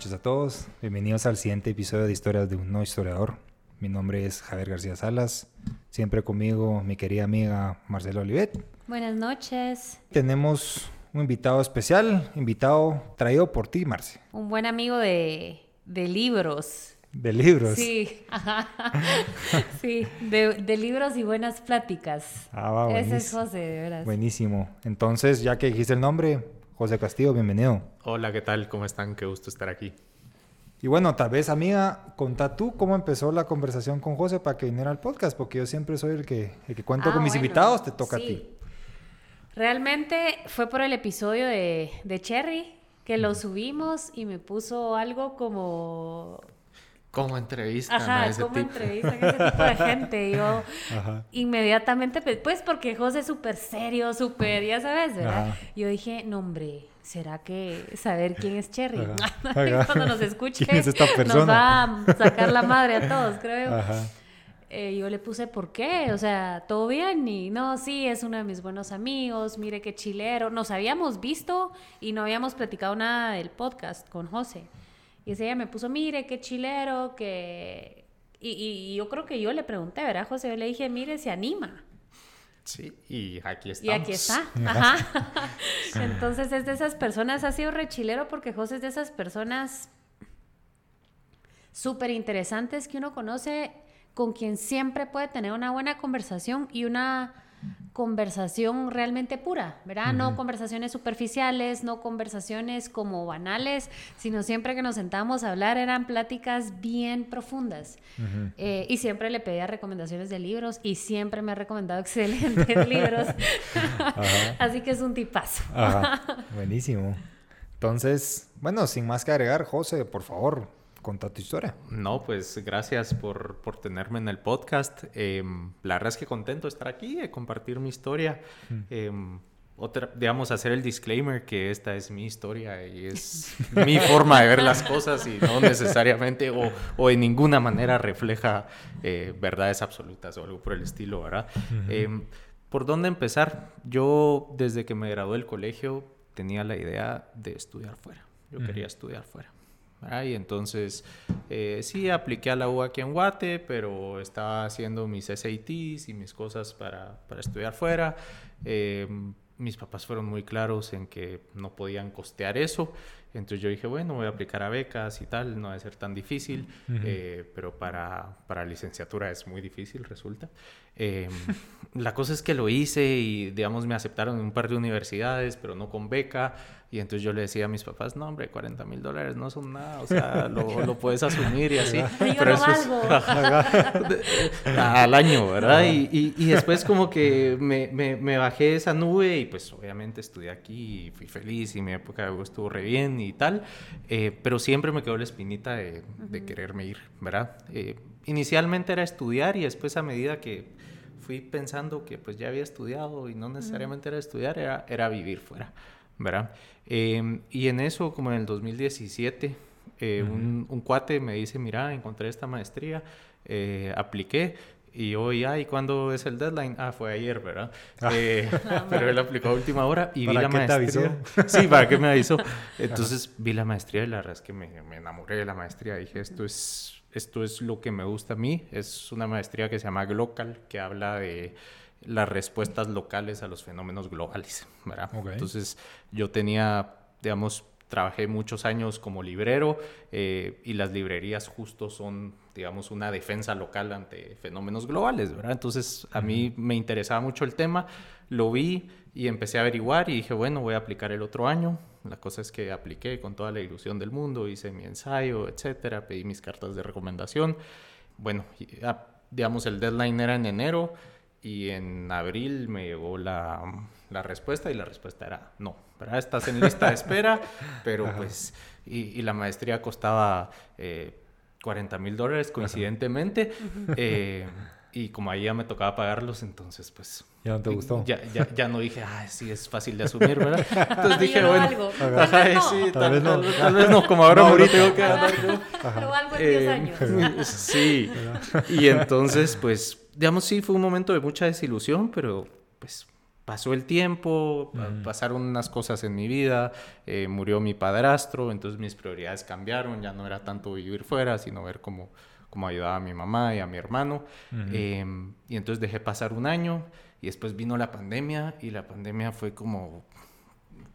noches a todos. Bienvenidos al siguiente episodio de Historias de un no historiador. Mi nombre es Javier García Salas. Siempre conmigo mi querida amiga Marcela Olivet. Buenas noches. Tenemos un invitado especial, invitado traído por ti, Marce. Un buen amigo de, de libros. De libros. Sí, ajá. sí, de, de libros y buenas pláticas. Ah, va, Ese es. José, de veras. Buenísimo. Entonces, ya que dijiste el nombre, José Castillo, bienvenido. Hola, ¿qué tal? ¿Cómo están? Qué gusto estar aquí. Y bueno, tal vez, amiga, contá tú cómo empezó la conversación con José para que viniera al podcast, porque yo siempre soy el que, el que cuento Ah, con mis bueno, invitados, te toca sí. a ti. Realmente fue por el episodio de, de Cherry que lo subimos y me puso algo como... ¿Cómo entrevistan a Ajá, ese como tipo? entrevistan a ese tipo de gente. Yo Ajá. inmediatamente, pe- pues porque José es súper serio, súper, ya sabes, ¿verdad? Ajá. Yo dije, no hombre, ¿será que saber quién es Cherry? Cuando nos escuche, ¿Quién es esta nos va a sacar la madre a todos, creo. Ajá. Eh, yo le puse, ¿por qué? O sea, ¿todo bien? Y no, sí, es uno de mis buenos amigos, mire qué chilero. Nos habíamos visto y no habíamos platicado nada del podcast con José. Y día me puso, mire qué chilero, que... Y, y yo creo que yo le pregunté, ¿verdad, José? Yo le dije, mire, se anima. Sí, y aquí Y estamos. aquí está. Ajá. Entonces es de esas personas, ha sido rechilero porque José es de esas personas súper interesantes que uno conoce, con quien siempre puede tener una buena conversación y una conversación realmente pura, ¿verdad? No conversaciones superficiales, no conversaciones como banales, sino siempre que nos sentamos a hablar eran pláticas bien profundas. Eh, y siempre le pedía recomendaciones de libros y siempre me ha recomendado excelentes libros. Así que es un tipazo. Ajá. Buenísimo. Entonces, bueno, sin más que agregar, José, por favor, contá tu historia. No, pues gracias por, por tenerme en el podcast. Em, la verdad es que contento de estar aquí, de compartir mi historia. Em, otra, digamos, hacer el disclaimer que esta es mi historia y es mi forma de ver las cosas y no necesariamente o, o de ninguna manera refleja eh, verdades absolutas o algo por el estilo, ¿verdad? Em, ¿Por dónde empezar? Yo desde que me gradué del colegio tenía la idea de estudiar fuera. Yo quería estudiar fuera. ¿Verdad? Y entonces eh, sí apliqué a la U aquí en Guate, pero estaba haciendo mis SATs y mis cosas para, para estudiar fuera. Eh, mis papás fueron muy claros en que no podían costear eso. Entonces yo dije, bueno, voy a aplicar a becas y tal, no va a ser tan difícil, Ujú. eh, pero para, para licenciatura es muy difícil, resulta. Eh, la cosa es que lo hice y, digamos, me aceptaron en un par de universidades, pero no con beca. Y entonces yo le decía a mis papás, no, hombre, 40 mil dólares no son nada, o sea, lo, lo puedes asumir y así. Yo no valgo. al año, ¿verdad? Y, y- y después como que me, me- me bajé de esa nube y pues obviamente estudié aquí y fui feliz y mi época estuvo re bien y tal, eh, pero siempre me quedó la espinita de, de quererme ir, ¿verdad? Eh, inicialmente era estudiar y después a medida que fui pensando que pues ya había estudiado y no necesariamente era estudiar, era, era vivir fuera, ¿verdad? Eh, y en eso, como en el 2017, eh, un, un cuate me dice, mira, encontré esta maestría, eh, apliqué. Y hoy, ay, ¿cuándo es el deadline? Ah, fue ayer, ¿verdad? Eh, pero él aplicó a última hora y vi ¿Para la qué te maestría. Sí, ¿para qué me avisó? Entonces vi la maestría y la verdad es que me, me enamoré de la maestría. Dije, esto es, esto es lo que me gusta a mí. Es una maestría que se llama Glocal, que habla de las respuestas locales a los fenómenos globales, ¿verdad? Entonces yo tenía, digamos, trabajé muchos años como librero eh, y las librerías justo son, digamos, una defensa local ante fenómenos globales, ¿verdad? Entonces a mí me interesaba mucho el tema, lo vi y empecé a averiguar y dije, bueno, voy a aplicar el otro año. La cosa es que apliqué con toda la ilusión del mundo, hice mi ensayo, etcétera, pedí mis cartas de recomendación. Bueno, ah, digamos, el deadline era en enero y en abril me llegó la, la respuesta y la respuesta era no, ¿verdad? Estás en lista de espera, pero pues, y, y la maestría costaba eh, 40 mil dólares coincidentemente, eh, y como ahí ya me tocaba pagarlos, entonces pues... ¿Ya no te gustó? Ya, ya, ya no dije, ah, sí, es fácil de asumir, ¿verdad? Entonces dije, no bueno, valgo. ajá, Tal vez no. sí, Tal tal, vez no. tal- tal vez no, como ahora No, me ahorita. tengo que ganar. Pero algo en 10 Eh, años. Sí, y entonces, pues, digamos, sí, fue un momento de mucha desilusión, pero pues pasó el tiempo, pasaron unas cosas en mi vida, eh, murió mi padrastro, entonces mis prioridades cambiaron, ya no era tanto vivir fuera, sino ver cómo, cómo ayudaba a mi mamá y a mi hermano. Em, y entonces dejé pasar un año y después vino la pandemia y la pandemia fue como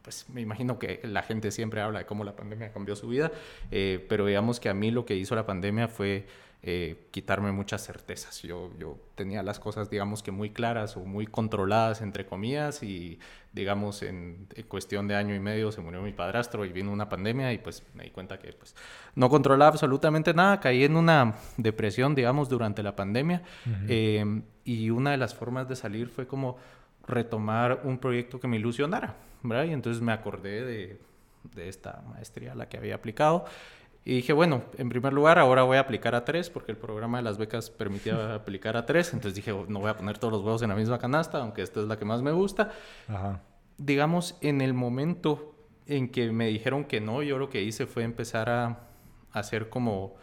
pues me imagino que la gente siempre habla de cómo la pandemia cambió su vida, eh, pero digamos que a mí lo que hizo la pandemia fue eh, quitarme muchas certezas. Yo, yo tenía las cosas, digamos que muy claras o muy controladas, entre comillas, y digamos en, cuestión de año y medio se murió mi padrastro y vino una pandemia y pues me di cuenta que pues no controlaba absolutamente nada, caí en una depresión, digamos, durante la pandemia, eh, y una de las formas de salir fue como retomar un proyecto que me ilusionara, ¿verdad? Y entonces me acordé de, de esta maestría a la que había aplicado. Y dije, bueno, en primer lugar, ahora voy a aplicar a tres, porque el programa de las becas permitía aplicar a tres. Entonces dije, no voy a poner todos los huevos en la misma canasta, aunque esta es la que más me gusta. Ajá. Digamos, en el momento en que me dijeron que no, yo lo que hice fue empezar a hacer como,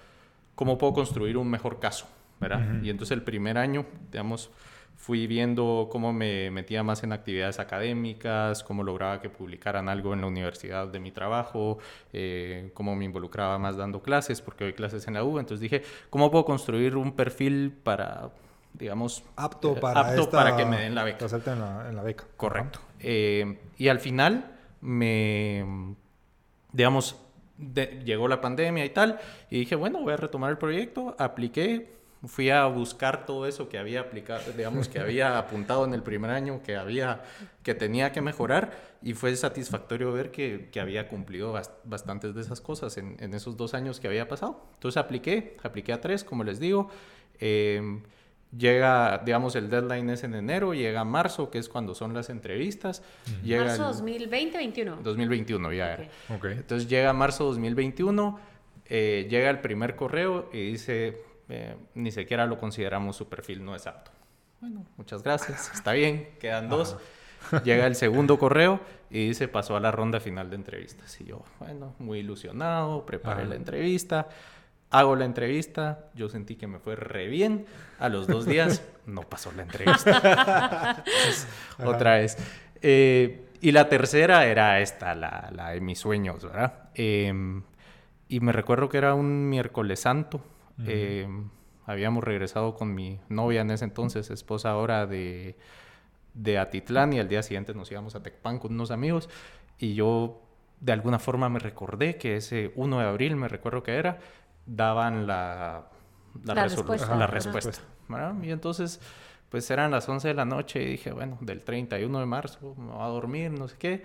cómo puedo construir un mejor caso, ¿verdad? Y entonces el primer año, digamos, fui viendo cómo me metía más en actividades académicas, cómo lograba que publicaran algo en la universidad de mi trabajo, eh, cómo me involucraba más dando clases, porque doy clases en la U. Entonces dije, ¿cómo puedo construir un perfil para, digamos, apto eh, para, apto para que me den la beca? En la, en la beca. Correcto. Eh, y al final me, digamos, llegó la pandemia y tal, y dije, bueno, voy a retomar el proyecto, apliqué fui a buscar todo eso que había aplicado, digamos, que había apuntado en el primer año, que había, que tenía que mejorar, y fue satisfactorio ver que, que había cumplido bastantes de esas cosas en, en, esos dos años que había pasado. Entonces apliqué, apliqué a tres, como les digo. Em, llega, digamos, el deadline es en enero, llega marzo, que es cuando son las entrevistas. llega ¿Marzo 2020 2021? 2021, ya. Okay. Entonces llega marzo 2021, eh, llega el primer correo y dice eh, ni siquiera lo consideramos su perfil no es apto. Bueno, muchas gracias, está bien, quedan dos. Llega el segundo correo y dice pasó a la ronda final de entrevistas. Y yo, bueno, muy ilusionado, preparé la entrevista, hago la entrevista, yo sentí que me fue re bien. A los dos días no pasó la entrevista. otra vez. Eh, y la tercera era esta, la, la de mis sueños, ¿verdad? Em, y me recuerdo que era un miércoles santo, eh, habíamos regresado con mi novia en ese entonces, esposa ahora de, de Atitlán, y al día siguiente nos íbamos a Tecpan con unos amigos. Y yo de alguna forma me recordé que ese 1 de abril, me recuerdo que era, daban la, la, respuesta. La respuesta y entonces, pues eran las 11 de la noche y dije, bueno, del 31 de marzo me voy a dormir, no sé qué.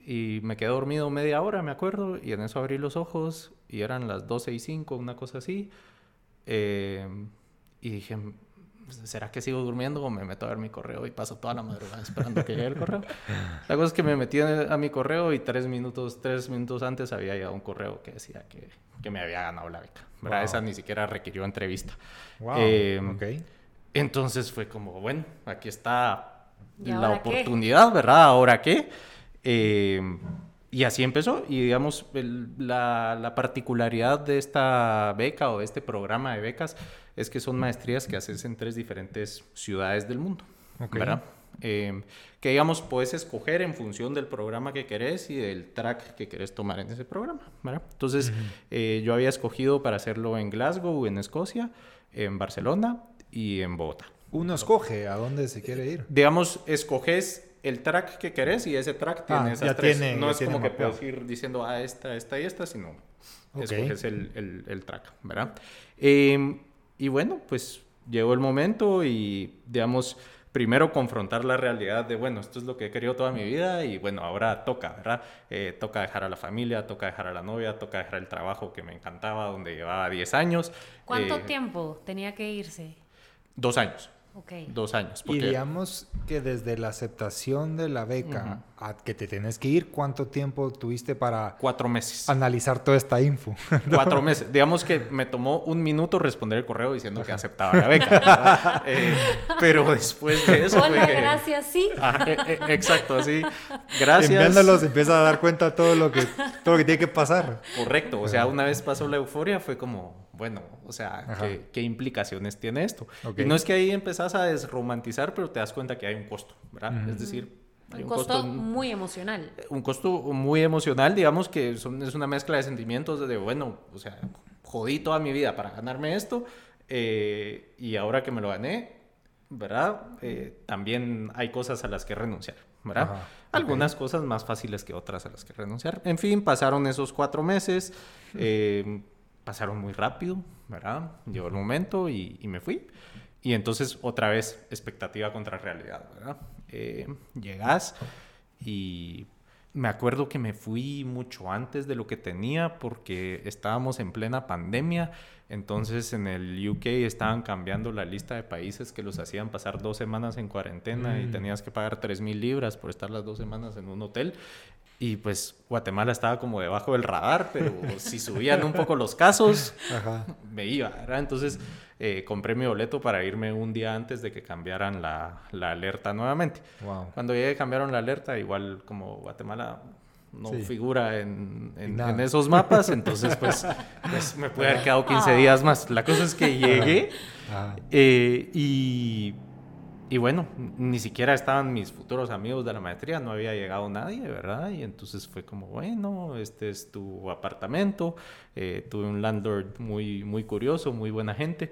Y me quedé dormido media hora, me acuerdo, y en eso abrí los ojos y eran las 12 y 5, una cosa así. Eh, y dije, ¿será que sigo durmiendo o me meto a ver mi correo y paso toda la madrugada esperando que llegue el correo? La cosa es que me metí a mi correo y tres minutos, tres minutos antes había llegado un correo que decía que, que me había ganado la beca. Esa ni siquiera requirió entrevista. Eh, entonces fue como, bueno, aquí está la oportunidad, ¿verdad? ¿Ahora qué? Eh, y así empezó. Y digamos, la, la, particularidad de esta beca o de este programa de becas es que son maestrías que haces en tres diferentes ciudades del mundo. ¿Verdad? Em, que digamos, puedes escoger en función del programa que querés y del track que querés tomar en ese programa. ¿verdad? Entonces, eh, yo había escogido para hacerlo en Glasgow, en Escocia, en Barcelona y en Bogotá. Uno escoge a dónde se quiere ir. Digamos, escoges el track que querés y ese track tiene ah, esas tres. no es como que puedes ir diciendo, ah, esta, esta y esta, sino escoges el, el, track, ¿verdad? Em, y bueno, pues llegó el momento y, digamos, primero confrontar la realidad de, bueno, esto es lo que he querido toda mi vida y bueno, ahora toca, ¿verdad? Eh, toca dejar a la familia, toca dejar a la novia, toca dejar el trabajo que me encantaba, donde llevaba 10 años. ¿Cuánto eh, tiempo tenía que irse? Dos años. Dos años. Y digamos que desde la aceptación de la beca a que te tienes que ir, ¿cuánto tiempo tuviste para Cuatro meses. analizar toda esta info? Cuatro meses. Digamos que me tomó un minuto responder el correo diciendo que aceptaba la beca. Eh, pero después de eso fue Hola, que... gracias, sí. Ah, eh, eh, exacto, sí. Gracias. Enviándolos empieza a dar cuenta de todo lo que, todo lo que tiene que pasar. Correcto, o sea, una vez pasó la euforia fue como, bueno, o sea. ¿qué, qué implicaciones tiene esto? Y no es que ahí empezás a desromantizar, pero te das cuenta que hay un costo, ¿verdad? Es decir, hay Un un, costo en- muy emocional. un costo muy emocional, digamos que son- es una mezcla de sentimientos de, bueno, o sea, jodí toda mi vida para ganarme esto eh, y ahora que me lo gané, ¿verdad? Eh, también hay cosas a las que renunciar, ¿verdad? Ajá. Algunas cosas más fáciles que otras a las que renunciar. En fin, pasaron esos cuatro meses, eh, pasaron muy rápido, ¿verdad? Llegó el momento y, y me fui. Y entonces otra vez expectativa contra realidad, ¿verdad? Eh, llegas y me acuerdo que me fui mucho antes de lo que tenía porque estábamos en plena pandemia. Entonces en el UK estaban cambiando la lista de países que los hacían pasar dos semanas en cuarentena y Mm. tenías que pagar 3 mil libras por estar las dos semanas en un hotel. Y pues Guatemala estaba como debajo del radar, pero si subían un poco los casos, Ajá. me iba, ¿verdad? Entonces eh, compré mi boleto para irme un día antes de que cambiaran la, la alerta nuevamente. Wow. Cuando llegué cambiaron la alerta, igual como Guatemala no Sí. figura en, en- esos mapas, entonces pues, pues me pude haber quedado 15 días más. La cosa es que llegué Ajá. eh, y, y bueno, ni siquiera estaban mis futuros amigos de la maestría, no había llegado nadie, ¿verdad? Y entonces fue como, bueno, este es tu apartamento. Eh, tuve un landlord muy, muy curioso, muy buena gente,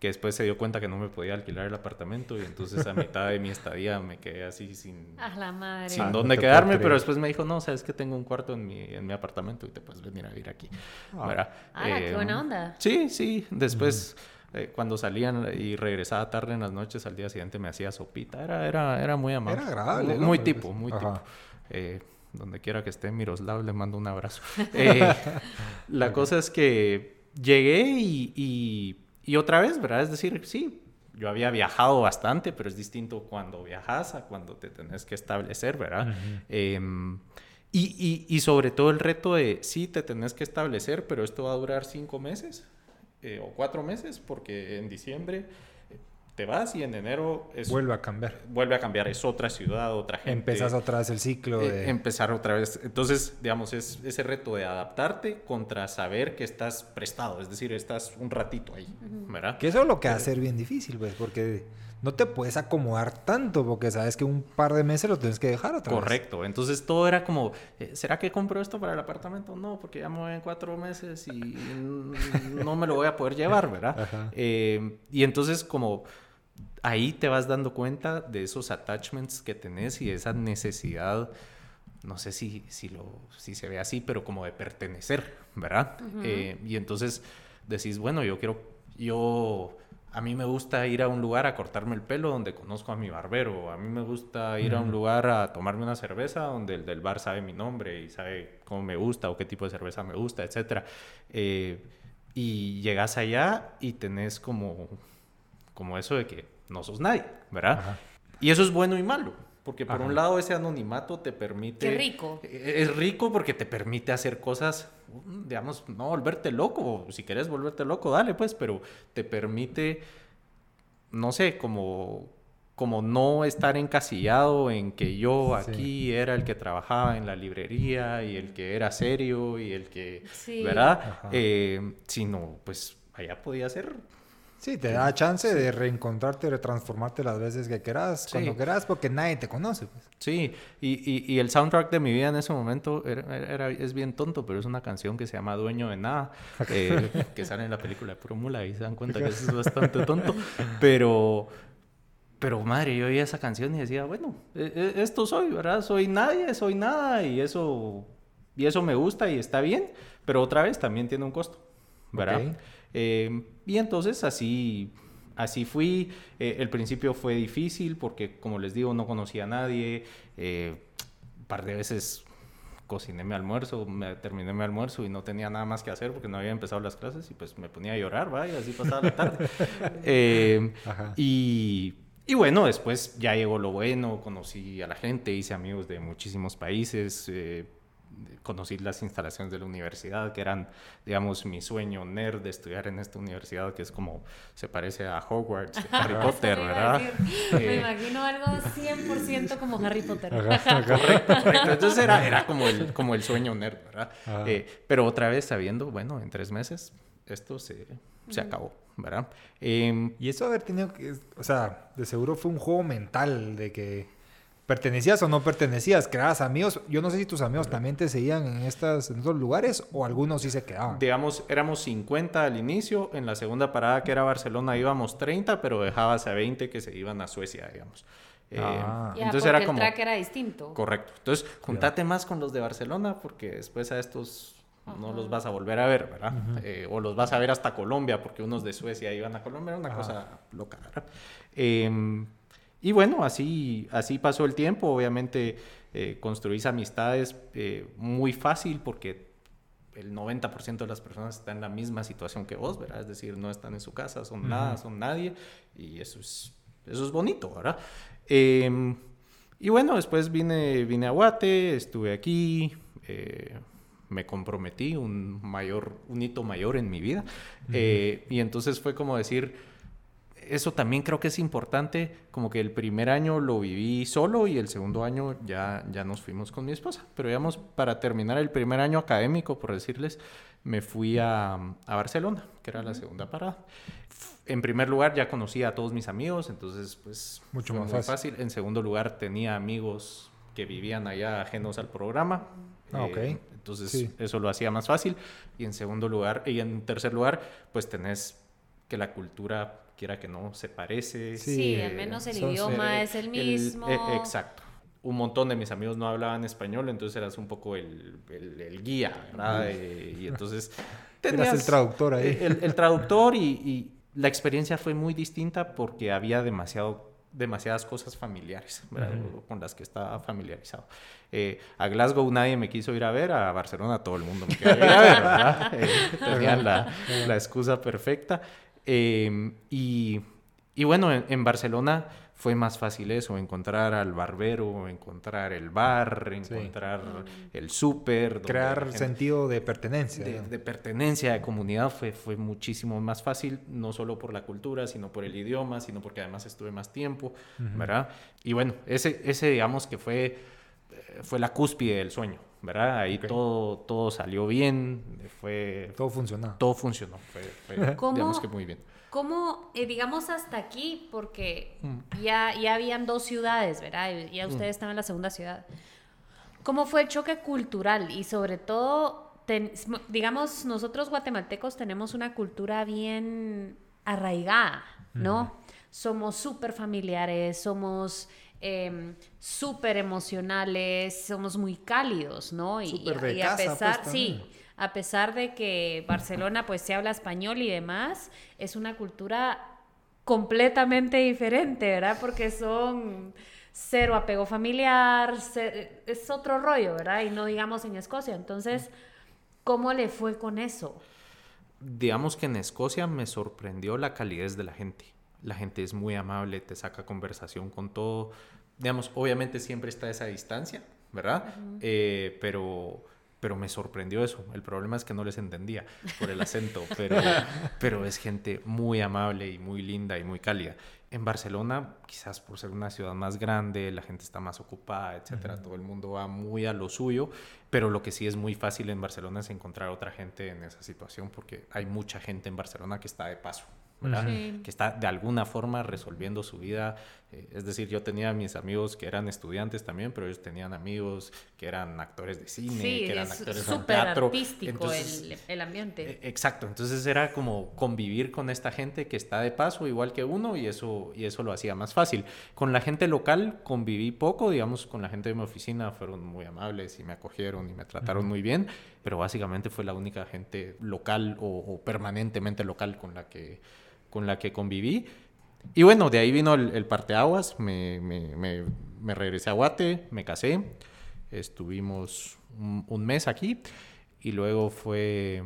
que después se dio cuenta que no me podía alquilar el apartamento y entonces a mitad de mi estadía me quedé así sin, A la madre. sin Ah, no dónde puedo quedarme, pero después me dijo, no, sabes que tengo un cuarto en mi, en mi apartamento y te puedes venir a vivir aquí, Ah. ¿verdad? Qué Eh, buena onda. Sí, sí. Después, eh, cuando salían y regresaba tarde en las noches, al día siguiente me hacía sopita. Era, era, era muy amable. Era agradable, Muy, ¿no? muy tipo, muy ajá. tipo. Eh, donde quiera que esté Miroslav, le mando un abrazo. Eh, la cosa es que llegué y, y, y otra vez, ¿verdad? Es decir, sí, yo había viajado bastante, pero es distinto cuando viajas a cuando te tenés que establecer, ¿verdad? Y, y, y sobre todo el reto de, sí, te tenés que establecer, pero esto va a durar cinco meses eh, o cuatro meses, porque en diciembre eh, te vas y en enero es, Vuelve a cambiar. vuelve a cambiar, es otra ciudad, otra gente. Empezás otra vez el ciclo Eh, de... empezar otra vez. Entonces, digamos, es ese reto de adaptarte contra saber que estás prestado, es decir, estás un ratito ahí, ¿verdad? Que eso es lo que hace ser bien difícil, pues, porque no te puedes acomodar tanto, porque sabes que un par de meses lo tienes que dejar otra vez. Correcto. Entonces todo era como, eh, ¿será que compro esto para el apartamento? No, porque ya me voy en cuatro meses y no me lo voy a poder llevar, ¿verdad? Eh, y entonces como ahí te vas dando cuenta de esos attachments que tenés y de esa necesidad, no sé si, si, lo, si se ve así, pero como de pertenecer, ¿verdad? Eh, y entonces decís, bueno, yo quiero, yo... A mí me gusta ir a un lugar a cortarme el pelo donde conozco a mi barbero. A mí me gusta ir a un lugar a tomarme una cerveza donde el del bar sabe mi nombre y sabe cómo me gusta o qué tipo de cerveza me gusta, etc. y llegas allá y tenés como, como eso de que no sos nadie, ¿verdad? Ajá. Y eso es bueno y malo. Porque por Ajá. un lado ese anonimato te permite... Qué rico. Eh, Es rico porque te permite hacer cosas, mm, digamos, no volverte loco. Si quieres volverte loco, dale pues, pero te permite, no sé, como, como no estar encasillado en que yo Sí. aquí era el que trabajaba en la librería y el que era serio y el que, Sí. ¿verdad? Eh, sino, pues allá podía ser Sí, te da chance de reencontrarte, de transformarte las veces que quieras, Sí. cuando quieras, porque nadie te conoce. Pues. Sí, y, y, y el soundtrack de mi vida en ese momento era, era- es bien tonto, pero es una canción que se llama Dueño de Nada, eh, que sale en la película de Puro Mula y se dan cuenta que eso es bastante tonto. Pero, pero madre, yo oía esa canción y decía, bueno, e- e- esto soy, ¿verdad? Soy nadie, soy nada y eso, y eso me gusta y está bien, pero otra vez también tiene un costo, ¿verdad? Ok. Eh, y entonces así, así fui. Eh, el principio fue difícil porque, como les digo, no conocía a nadie. Eh, un par de veces cociné mi almuerzo, me, terminé mi almuerzo y no tenía nada más que hacer porque no había empezado las clases y pues me ponía a llorar, ¿va? Y así pasaba la tarde. Y, y bueno, después ya llegó lo bueno, conocí a la gente, hice amigos de muchísimos países, eh, conocí las instalaciones de la universidad, que eran, digamos, mi sueño nerd de estudiar en esta universidad, que es como, se parece a Hogwarts, Harry Potter, ¿verdad? Me eh, imagino algo 100% como Harry Potter. correcto, correcto. Entonces era, era como, el, como el sueño nerd, ¿verdad? Eh, pero otra vez sabiendo, bueno, en tres meses esto se, se acabó, ¿verdad? Em, y eso haber tenido que, o sea, de seguro fue un juego mental de que pertenecías o no pertenecías, creabas amigos. Yo no sé si tus amigos también te seguían en, estas, en estos lugares o algunos sí se quedaban. Digamos, éramos 50 al inicio, en la segunda parada que era Barcelona íbamos 30, pero dejabas a 20 que se iban a Suecia, digamos. Eh, ah. entonces era como... el track era distinto. Correcto. Entonces, juntate más con los de Barcelona porque después a estos no los vas a volver a ver, ¿verdad? Eh, o los vas a ver hasta Colombia porque unos de Suecia iban a Colombia, era una cosa loca, ¿verdad? Eh, y bueno, así, así pasó el tiempo. Obviamente eh, construís amistades eh, muy fácil porque el 90% de las personas están en la misma situación que vos, ¿verdad? Es decir, no están en su casa, son nada, son nadie. Y eso es, eso es bonito, ¿verdad? Em, y bueno, después vine, vine a Guate, estuve aquí, eh, me comprometí, un, mayor, un hito mayor en mi vida. y entonces fue como decir eso también creo que es importante, como que el primer año lo viví solo y el segundo año ya, ya nos fuimos con mi esposa. Pero digamos, para terminar el primer año académico, por decirles, me fui a, a Barcelona, que era la segunda parada. En primer lugar ya conocí a todos mis amigos, entonces pues mucho más fácil. fácil. En segundo lugar tenía amigos que vivían allá ajenos al programa. Ah, eh, entonces eso lo hacía más fácil. Y en segundo lugar, y en tercer lugar, pues tenés que la cultura quiera que no, se parece. Sí, al menos el idioma es el mismo. Eh, exacto. Un montón de mis amigos no hablaban español, entonces eras un poco el, el, guía, ¿verdad? Eh, y entonces... Tenías el traductor ahí. El, traductor y, y, la experiencia fue muy distinta porque había demasiado demasiadas cosas familiares con las que estaba familiarizado. Eh, a Glasgow nadie me quiso ir a ver, a Barcelona todo el mundo me quería ir a ver, ¿verdad? tenían la, la, excusa perfecta. Em, y, y, bueno, en, Barcelona fue más fácil eso, encontrar al barbero, encontrar el bar, encontrar el súper. Crear sentido de pertenencia. De, pertenencia, de comunidad, fue, fue muchísimo más fácil, no solo por la cultura, sino por el idioma, sino porque además estuve más tiempo, ¿verdad? Y bueno, ese, ese digamos que fue, fue la cúspide del sueño. ¿verdad? Ahí todo, todo salió bien, fue... Todo funcionó. Todo funcionó, fue, digamos que muy bien. ¿Cómo, eh, digamos hasta aquí, porque mm. ya, ya habían dos ciudades, ¿verdad? Ya mm. ustedes estaban en la segunda ciudad. ¿Cómo fue el choque cultural? Y sobre todo, digamos, nosotros guatemaltecos tenemos una cultura bien arraigada, ¿no? Somos súper familiares, somos eh, súper emocionales, somos muy cálidos, ¿no? Y, a pesar, pues, sí, a pesar de que Barcelona pues se habla español y demás, es una cultura completamente diferente, ¿verdad? Porque son cero apego familiar, es otro rollo, ¿verdad? Y no digamos en Escocia. Entonces, ¿cómo le fue con eso? Digamos que en Escocia me sorprendió la calidez de la gente la gente es muy amable, te saca conversación con todo. Digamos, obviamente siempre está esa distancia, ¿verdad? Eh, pero, pero me sorprendió eso. El problema es que no les entendía por el acento, pero, pero es gente muy amable y muy linda y muy cálida. En Barcelona, quizás por ser una ciudad más grande, la gente está más ocupada, etcétera, todo el mundo va muy a lo suyo, pero lo que sí es muy fácil en Barcelona es encontrar otra gente en esa situación porque hay mucha gente en Barcelona que está de paso que está de alguna forma resolviendo su vida. Eh, es decir, yo tenía mis amigos que eran estudiantes también, pero ellos tenían amigos que eran actores de cine, que eran actores de teatro. artístico el, el, ambiente. Eh, exacto, entonces era como convivir con esta gente que está de paso igual que uno y eso, y eso lo hacía más fácil. Con la gente local conviví poco, digamos, con la gente de mi oficina fueron muy amables y me acogieron y me trataron muy bien, pero básicamente fue la única gente local o permanentemente local con la que con la que conviví. Y bueno, de ahí vino el, parteaguas, me, me, me, regresé a Guate, me casé, estuvimos un, mes aquí y luego fue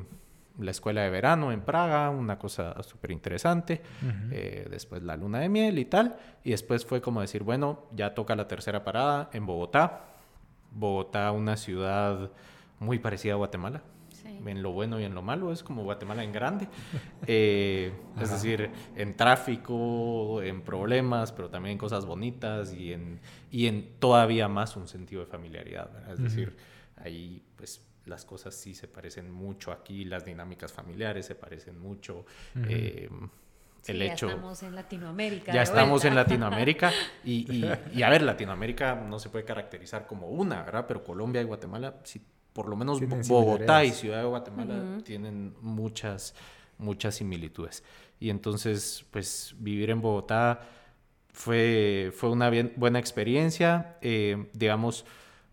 la escuela de verano en Praga, una cosa súper interesante. Eh, después la luna de miel y tal. Y después fue como decir, bueno, ya toca la tercera parada en Bogotá. Bogotá, una ciudad muy parecida a Guatemala. En lo bueno y en lo malo, es como Guatemala en grande. Eh, es decir, en tráfico, en problemas, pero también en cosas bonitas y en, y en todavía más un sentido de familiaridad. Es decir, ahí pues las cosas sí se parecen mucho aquí, las dinámicas familiares se parecen mucho. Eh, el hecho, ya estamos en Latinoamérica. Ya estamos en Latinoamérica y, y, a ver, Latinoamérica no se puede caracterizar como una, ¿verdad? Pero Colombia y Guatemala, sí, por lo menos Bogotá y Ciudad de Guatemala tienen muchas, muchas similitudes. Y entonces, pues vivir en Bogotá fue, fue una bien, buena experiencia. Eh, digamos,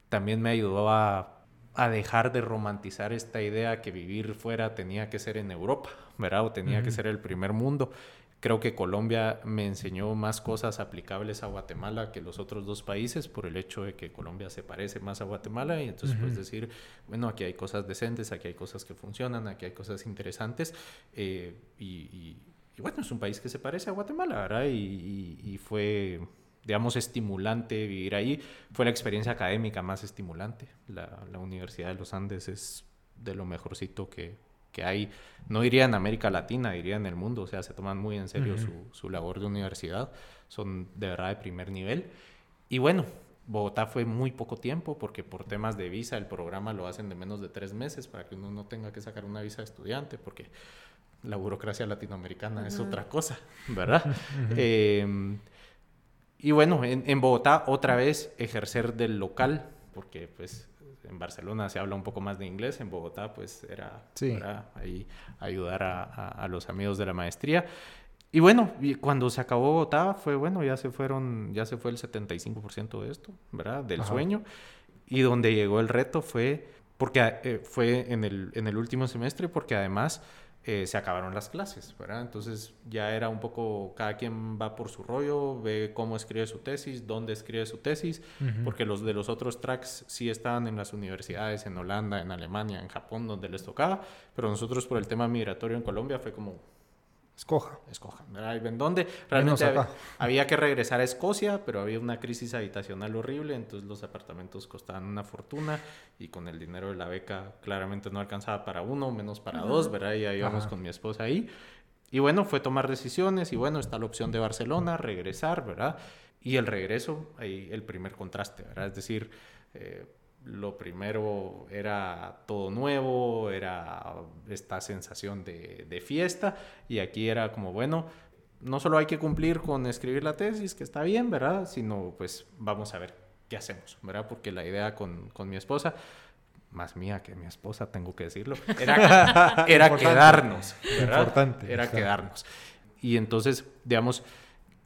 también me ayudó a a dejar de romantizar esta idea que vivir fuera tenía que ser en Europa, ¿verdad? O tenía que ser el primer mundo. Creo que Colombia me enseñó más cosas aplicables a Guatemala que los otros dos países por el hecho de que Colombia se parece más a Guatemala y entonces puedes decir, bueno, aquí hay cosas decentes, aquí hay cosas que funcionan, aquí hay cosas interesantes eh, y, bueno, es un país que se parece a Guatemala, ¿verdad? y fue digamos, estimulante vivir ahí. Fue la experiencia académica más estimulante. La, Universidad de los Andes es de lo mejorcito que, que, hay. No diría en América Latina, diría en el mundo. O sea, se toman muy en serio su, su, labor de universidad. Son de verdad de primer nivel. Y bueno, Bogotá fue muy poco tiempo porque por temas de visa el programa lo hacen de menos de tres meses para que uno no tenga que sacar una visa de estudiante porque la burocracia latinoamericana es otra cosa, ¿verdad? eh, y bueno, en, Bogotá otra vez ejercer del local, porque pues en Barcelona se habla un poco más de inglés, en Bogotá pues era, ahí ayudar a, a, los amigos de la maestría. Y bueno, cuando se acabó Bogotá fue bueno, ya se fueron, ya se fue el 75% de esto, ¿verdad? Del sueño. Y donde llegó el reto fue, porque eh, fue en el, en el último semestre, porque además eh, se acabaron las clases, ¿verdad? Entonces ya era un poco, cada quien va por su rollo, ve cómo escribe su tesis, dónde escribe su tesis, porque los de los otros tracks sí estaban en las universidades, en Holanda, en Alemania, en Japón, donde les tocaba, pero nosotros por el tema migratorio en Colombia fue como, Escoja. Escoja. ¿En dónde? Realmente había, que regresar a Escocia, pero había una crisis habitacional horrible, entonces los apartamentos costaban una fortuna y con el dinero de la beca claramente no alcanzaba para uno, menos para dos, ¿verdad? Y ahí íbamos con mi esposa ahí. Y bueno, fue tomar decisiones y bueno, está la opción de Barcelona, regresar, ¿verdad? Y el regreso, ahí el primer contraste, ¿verdad? Es decir, eh, lo primero era todo nuevo, era esta sensación de, fiesta y aquí era como, bueno, no solo hay que cumplir con escribir la tesis, que está bien, ¿verdad? Sino pues vamos a ver qué hacemos, ¿verdad? Porque la idea con, mi esposa, más mía que mi esposa, tengo que decirlo, era, era quedarnos, ¿verdad? Importante, era quedarnos. Y entonces, digamos,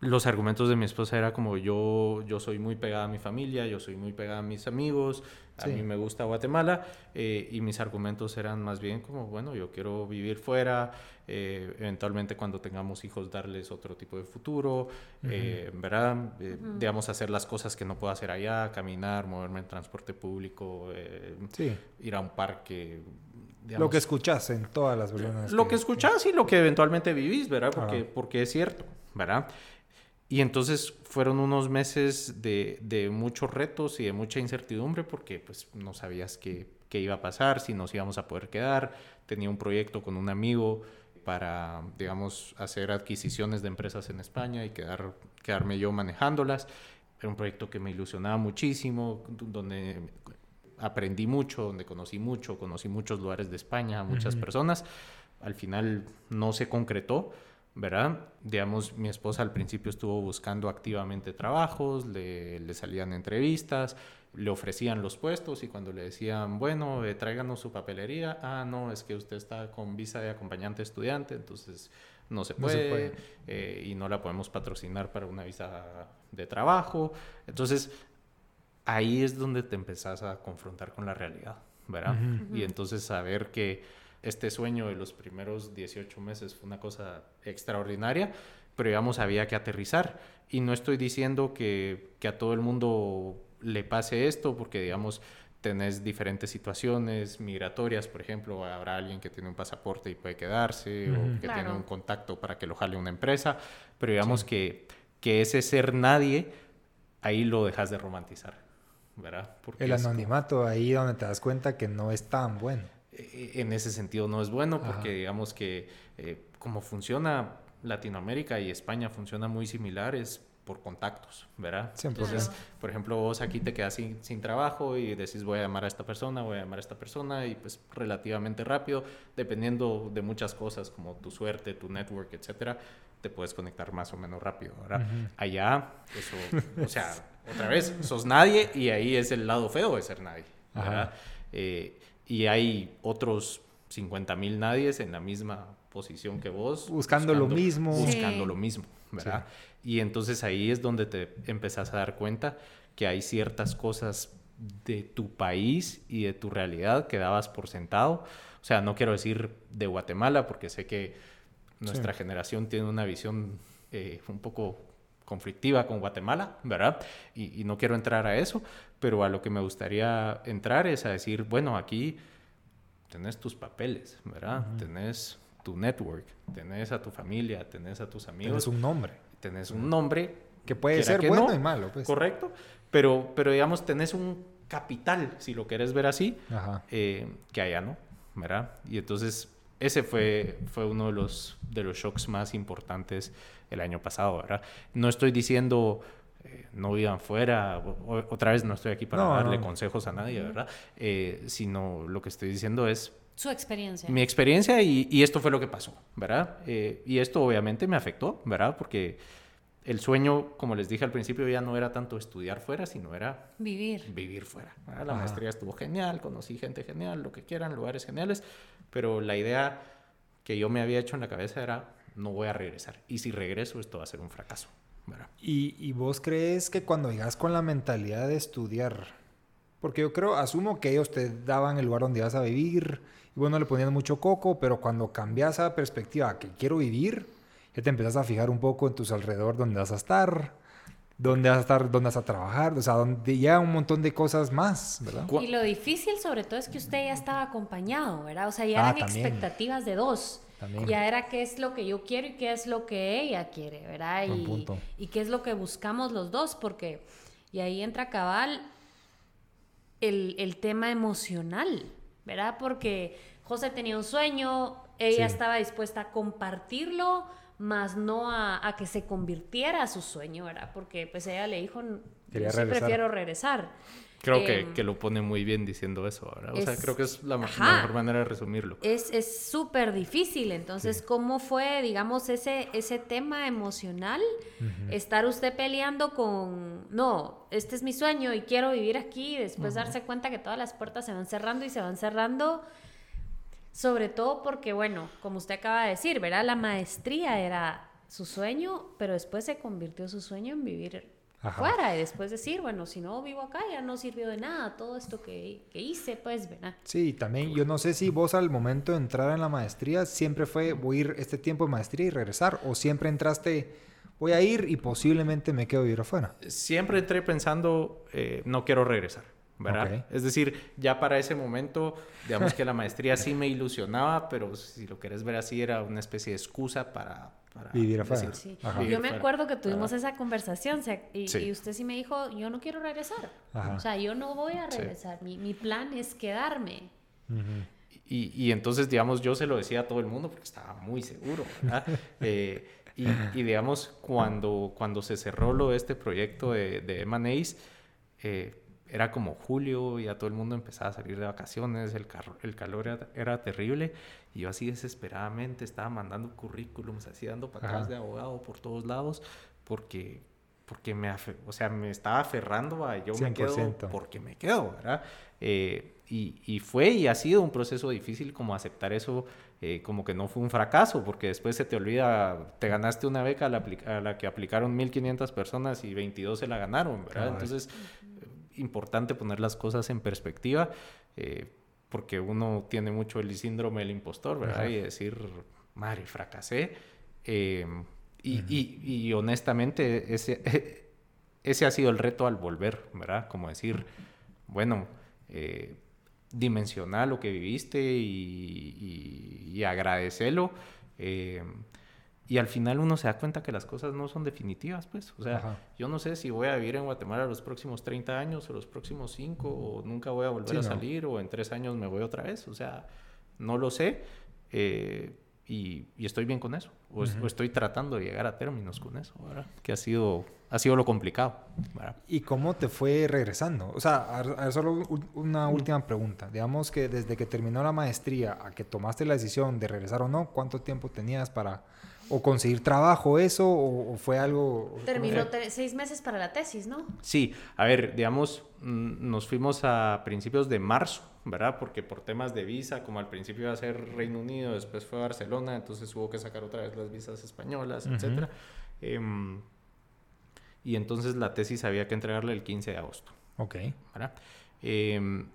los argumentos de mi esposa era como yo, yo soy muy pegada a mi familia, yo soy muy pegada a mis amigos, a mí me gusta Guatemala eh, y mis argumentos eran más bien como, bueno, yo quiero vivir fuera, eh, eventualmente cuando tengamos hijos darles otro tipo de futuro, eh, ¿verdad? Digamos, hacer las cosas que no puedo hacer allá, caminar, moverme en transporte público, ir a un parque. lo que escuchas en todas las versiones. Lo que, escuchas y lo que eventualmente vivís, ¿verdad? Porque, porque es cierto, ¿verdad? Y entonces fueron unos meses de, de, muchos retos y de mucha incertidumbre porque pues no sabías qué, qué, iba a pasar, si nos íbamos a poder quedar. Tenía un proyecto con un amigo para, digamos, hacer adquisiciones de empresas en España y quedar, quedarme yo manejándolas. Era un proyecto que me ilusionaba muchísimo, donde aprendí mucho, donde conocí mucho, conocí muchos lugares de España, muchas personas. Al final no se concretó ¿verdad? Digamos, mi esposa al principio estuvo buscando activamente trabajos, le, le salían entrevistas, le ofrecían los puestos y cuando le decían, bueno, eh, tráiganos su papelería, ah, no, es que usted está con visa de acompañante estudiante, entonces no se puede, eh, y no la podemos patrocinar para una visa de trabajo. Entonces, ahí es donde te empezás a confrontar con la realidad, ¿verdad? Y entonces saber que este sueño de los primeros 18 meses fue una cosa extraordinaria, pero digamos había que aterrizar. Y no estoy diciendo que, a todo el mundo le pase esto, porque digamos tenés diferentes situaciones migratorias, por ejemplo, habrá alguien que tiene un pasaporte y puede quedarse, o que tiene un contacto para que lo jale una empresa, pero digamos que, que ese ser nadie, ahí lo dejas de romantizar, ¿verdad? Porque el anonimato, ahí donde te das cuenta que no es tan bueno. E, en ese sentido no es bueno, porque digamos que eh, como funciona Latinoamérica y España funciona muy similares, por contactos, ¿verdad? Entonces, por ejemplo, vos aquí te quedas sin, sin, trabajo y decís voy a llamar a esta persona, voy a llamar a esta persona y pues relativamente rápido, dependiendo de muchas cosas como tu suerte, tu network, etcétera, te puedes conectar más o menos rápido, ¿verdad? Allá, eso, o sea, otra vez, sos nadie y ahí es el lado feo de ser nadie, ¿verdad? Eh, y hay otros 50 mil nadies en la misma posición que vos. Buscando, lo mismo. Buscando lo mismo, ¿verdad? Y entonces ahí es donde te empezás a dar cuenta que hay ciertas cosas de tu país y de tu realidad que dabas por sentado. O sea, no quiero decir de Guatemala, porque sé que nuestra generación tiene una visión eh, un poco conflictiva con Guatemala, ¿verdad? Y, no quiero entrar a eso, pero a lo que me gustaría entrar es a decir, bueno, aquí tenés tus papeles, ¿verdad? Tenés tu network, tenés a tu familia, tenés a tus amigos. Tenés un nombre tenés un nombre. Que puede ser bueno y malo, pues. Correcto. Pero, pero digamos, tenés un capital, si lo querés ver así, eh, que allá no, ¿verdad? Y entonces ese fue, fue uno de los, de los shocks más importantes el año pasado, ¿verdad? No estoy diciendo eh, no vivan fuera, otra vez no estoy aquí para darle consejos a nadie, ¿verdad? Eh, sino lo que estoy diciendo es su experiencia. Mi experiencia y, esto fue lo que pasó, ¿verdad? Eh, y esto obviamente me afectó, ¿verdad? Porque el sueño, como les dije al principio, ya no era tanto estudiar fuera, sino era vivir. Vivir fuera. La maestría estuvo genial, conocí gente genial, lo que quieran, lugares geniales, pero la idea que yo me había hecho en la cabeza era, no voy a regresar. Y si regreso, esto va a ser un fracaso. ¿Verdad? ¿Y, ¿Y vos crees que cuando llegas con la mentalidad de estudiar, porque yo creo, asumo que ellos te daban el lugar donde ibas a vivir, y bueno, le ponían mucho coco, pero cuando cambias esa perspectiva que quiero vivir, ya te empiezas a fijar un poco en tus alrededor dónde vas a estar, dónde vas a estar, dónde vas a trabajar, o sea, donde ya un montón de cosas más, ¿verdad? Y lo difícil sobre todo es que usted ya estaba acompañado, ¿verdad? O sea, ya ah, eran expectativas de dos. Ya era qué es lo que yo quiero y qué es lo que ella quiere, ¿verdad? Y, y qué es lo que buscamos los dos, porque y ahí entra cabal el, el tema emocional, ¿verdad? Porque José tenía un sueño, ella estaba dispuesta a compartirlo, más no a, que se convirtiera a su sueño, ¿verdad? Porque pues ella le dijo, yo sí prefiero regresar. Creo que, em, que, lo pone muy bien diciendo eso, ¿verdad? O sea, creo que es la, mejor manera de resumirlo. Es súper difícil, entonces, ¿cómo fue, digamos, ese, ese tema emocional? Estar usted peleando con, no, este es mi sueño y quiero vivir aquí, y después darse cuenta que todas las puertas se van cerrando y se van cerrando, sobre todo porque, bueno, como usted acaba de decir, ¿verdad? La maestría era su sueño, pero después se convirtió su sueño en vivir fuera y después decir, bueno, si no vivo acá ya no sirvió de nada todo esto que, que, hice, pues, ¿verdad? Sí, también yo no sé si vos al momento de entrar en la maestría siempre fue voy a ir este tiempo de maestría y regresar o siempre entraste voy a ir y posiblemente me quedo vivir afuera. Siempre entré pensando eh, no quiero regresar. ¿verdad? Es decir, ya para ese momento, digamos que la maestría sí me ilusionaba, pero si lo querés ver así, era una especie de excusa para, vivir afuera. Yo me acuerdo que tuvimos esa conversación y, usted sí me dijo, yo no quiero regresar. O sea, yo no voy a regresar. Mi, mi, plan es quedarme. y, y, entonces, digamos, yo se lo decía a todo el mundo porque estaba muy seguro, ¿verdad? Eh, y, y, digamos, cuando, cuando se cerró lo de este proyecto de, de M&A's, eh, era como julio, ya todo el mundo empezaba a salir de vacaciones, el, el calor era, terrible, y yo así desesperadamente estaba mandando currículums, así dando patadas de abogado por todos lados, porque, porque me, o sea, me estaba aferrando a yo me quedo porque me quedo, ¿verdad? Eh, y, y, fue y ha sido un proceso difícil como aceptar eso, eh, como que no fue un fracaso, porque después se te olvida, te ganaste una beca a la, a la que aplicaron 1.500 personas y 22 se la ganaron, ¿verdad? Entonces importante poner las cosas en perspectiva, eh, porque uno tiene mucho el síndrome del impostor, ¿verdad? Y decir, madre, fracasé. Eh, y, honestamente, ese, ese ha sido el reto al volver, ¿verdad? Como decir, bueno, eh, dimensionar lo que viviste y, y, agradecerlo. Eh, y al final uno se da cuenta que las cosas no son definitivas, pues. O sea, yo no sé si voy a vivir en Guatemala los próximos 30 años o los próximos 5 o nunca voy a volver a salir o en 3 años me voy otra vez. O sea, no lo sé. Eh, y, estoy bien con eso. O, estoy tratando de llegar a términos con eso, ¿verdad? Que ha sido, ha sido lo complicado. ¿Y cómo te fue regresando? O sea, a, solo una última pregunta. Digamos que desde que terminó la maestría a que tomaste la decisión de regresar o no, ¿cuánto tiempo tenías para o conseguir trabajo eso o, fue algo... Terminó seis meses para la tesis, ¿no? Sí, a ver, digamos, mm, nos fuimos a principios de marzo, ¿verdad? Porque por temas de visa, como al principio iba a ser Reino Unido, después fue Barcelona, entonces hubo que sacar otra vez las visas españolas, etc. Em, y entonces la tesis había que entregarle el 15 de agosto. Ok. ¿verdad? Em,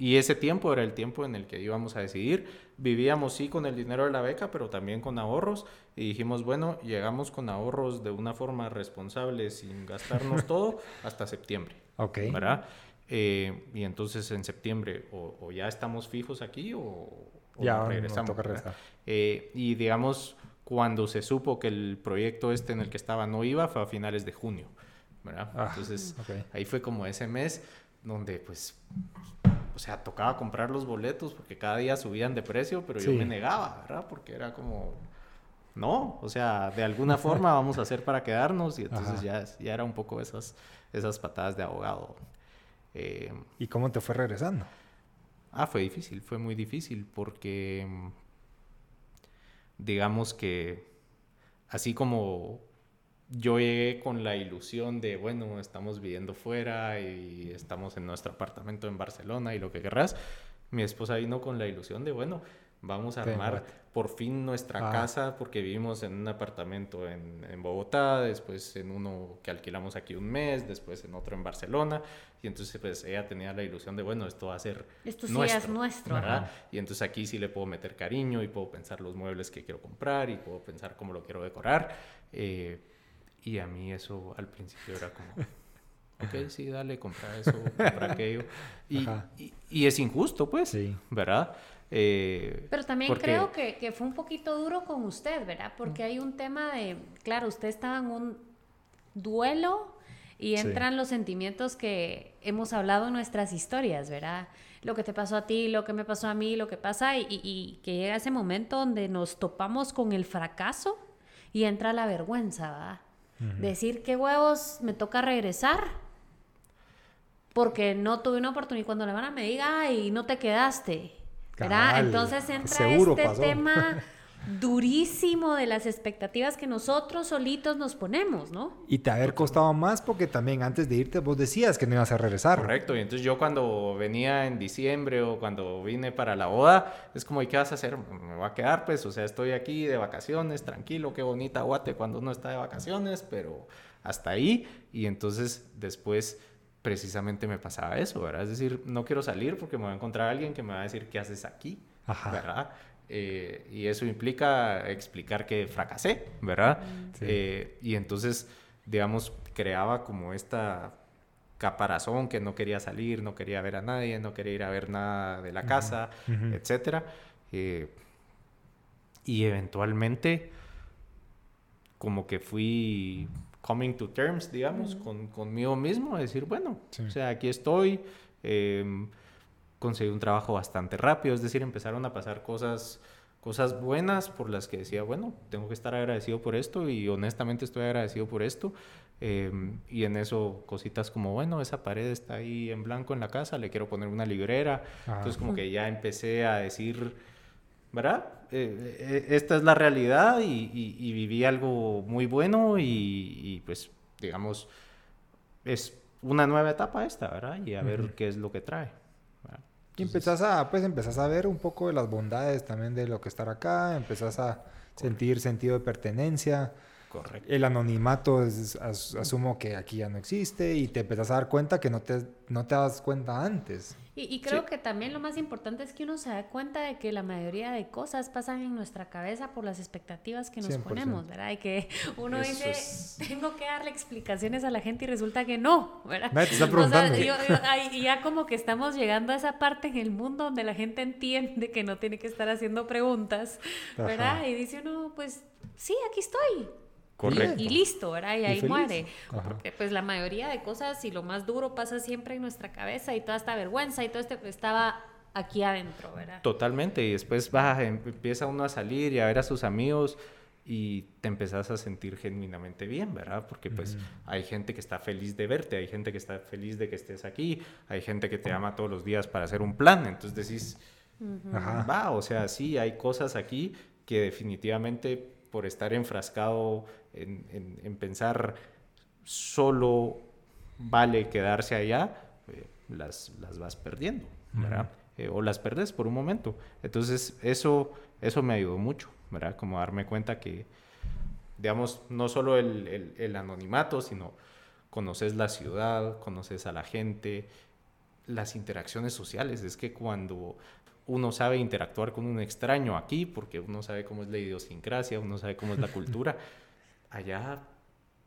y ese tiempo era el tiempo en el que íbamos a decidir. Vivíamos sí con el dinero de la beca, pero también con ahorros. Y dijimos, bueno, llegamos con ahorros de una forma responsable, sin gastarnos todo, hasta septiembre. Ok. ¿Verdad? Eh, y entonces en septiembre o, ya estamos fijos aquí o, ya regresamos. Eh, y digamos, cuando se supo que el proyecto este en el que estaba no iba, fue a finales de junio. ¿verdad? Ah, entonces ahí fue como ese mes donde pues o sea, tocaba comprar los boletos porque cada día subían de precio, pero yo me negaba, ¿verdad? Porque era como, no, o sea, de alguna forma vamos a hacer para quedarnos y entonces ya, ya era un poco esas, esas patadas de abogado. Eh, ¿Y cómo te fue regresando? Ah, fue difícil, fue muy difícil porque digamos que así como yo llegué con la ilusión de, bueno, estamos viviendo fuera y estamos en nuestro apartamento en Barcelona y lo que querrás. Mi esposa vino con la ilusión de, bueno, vamos a armar por fin nuestra ah. casa porque vivimos en un apartamento en, en, Bogotá, después en uno que alquilamos aquí un mes, después en otro en Barcelona. Y entonces pues ella tenía la ilusión de, bueno, esto va a ser esto sí nuestro, es nuestro. ¿verdad? Y entonces aquí sí le puedo meter cariño y puedo pensar los muebles que quiero comprar y puedo pensar cómo lo quiero decorar. Eh, y a mí eso al principio era como, ok, sí, dale, compra eso, compra aquello. Y, y, es injusto, pues, ¿verdad? Eh, Pero también creo que, que, fue un poquito duro con usted, ¿verdad? Porque hay un tema de, claro, usted estaba en un duelo y entran los sentimientos que hemos hablado en nuestras historias, ¿verdad? Lo que te pasó a ti, lo que me pasó a mí, lo que pasa y, y que llega ese momento donde nos topamos con el fracaso y entra la vergüenza, ¿verdad? Decir qué huevos me toca regresar porque no tuve una oportunidad. Cuando la hermana me diga, y no te quedaste. ¿verdad? Entonces entra este tema durísimo de las expectativas que nosotros solitos nos ponemos, ¿no? Y te haber costado más porque también antes de irte vos decías que no ibas a regresar. Correcto, y entonces yo cuando venía en diciembre o cuando vine para la boda, es como, ¿y qué vas a hacer? Me voy a quedar, pues, o sea, estoy aquí de vacaciones, tranquilo, qué bonita Guate cuando uno está de vacaciones, pero hasta ahí, y entonces después precisamente me pasaba eso, ¿verdad? Es decir, no quiero salir porque me voy a encontrar a alguien que me va a decir, ¿qué haces aquí? Ajá. ¿Verdad? Eh, y eso implica explicar que fracasé, ¿verdad? Eh, y entonces, digamos, creaba como esta caparazón que no quería salir, no quería ver a nadie, no quería ir a ver nada de la casa, etcétera. Eh, y eventualmente, como que fui coming to terms, digamos, con, conmigo mismo, decir, bueno, o sea, aquí estoy. Em, conseguí un trabajo bastante rápido, es decir, empezaron a pasar cosas, cosas buenas por las que decía, bueno, tengo que estar agradecido por esto y honestamente estoy agradecido por esto. Em, y en eso cositas como, bueno, esa pared está ahí en blanco en la casa, le quiero poner una librera. Entonces como que ya empecé a decir, ¿verdad? Eh, eh, esta es la realidad y, viví algo muy bueno y, y, pues, digamos, es una nueva etapa esta, ¿verdad? Y a ver qué es lo que trae. Y empezás a, pues empezás a ver un poco de las bondades también de lo que estar acá, empezás a sentir sentido de pertenencia. Correcto. El anonimato es- as- asumo que aquí ya no existe y te empezás a dar cuenta que no te, no te das cuenta antes. Y, y creo Sí. que también lo más importante es que uno se da cuenta de que la mayoría de cosas pasan en nuestra cabeza por las expectativas que nos 100%. ponemos, ¿verdad? Y que uno Eso dice, es- tengo que darle explicaciones a la gente y resulta que no, ¿verdad? Nadie te está O sea, preguntando. yo- yo- ay, ya como que estamos llegando a esa parte en el mundo donde la gente entiende que no tiene que estar haciendo preguntas, ¿verdad? Ajá. Y dice uno, pues sí, aquí estoy. Correcto. Y, y listo, ¿verdad? Y Y ahí feliz. muere. Ajá. Porque pues la mayoría de cosas y lo más duro pasa siempre en nuestra cabeza y toda esta vergüenza y todo este estaba aquí adentro, ¿verdad? Totalmente, y después va, em- empieza uno a salir y a ver a sus amigos y te empezás a sentir genuinamente bien, ¿verdad? Porque pues hay gente que está feliz de verte, hay gente que está feliz de que estés aquí, hay gente que te ama todos los días para hacer un plan, entonces decís, Ajá. va, o sea, sí, hay cosas aquí que definitivamente por estar enfrascado en, en- en pensar solo vale quedarse allá, eh, las, las vas perdiendo, ¿verdad? Eh, o las perdes por un momento. Entonces, eso, eso me ayudó mucho, ¿verdad? Como darme cuenta que, digamos, no solo el, el- el anonimato, sino conoces la ciudad, conoces a la gente, las interacciones sociales. Es que cuando uno sabe interactuar con un extraño aquí, porque uno sabe cómo es la idiosincrasia, uno sabe cómo es la cultura, allá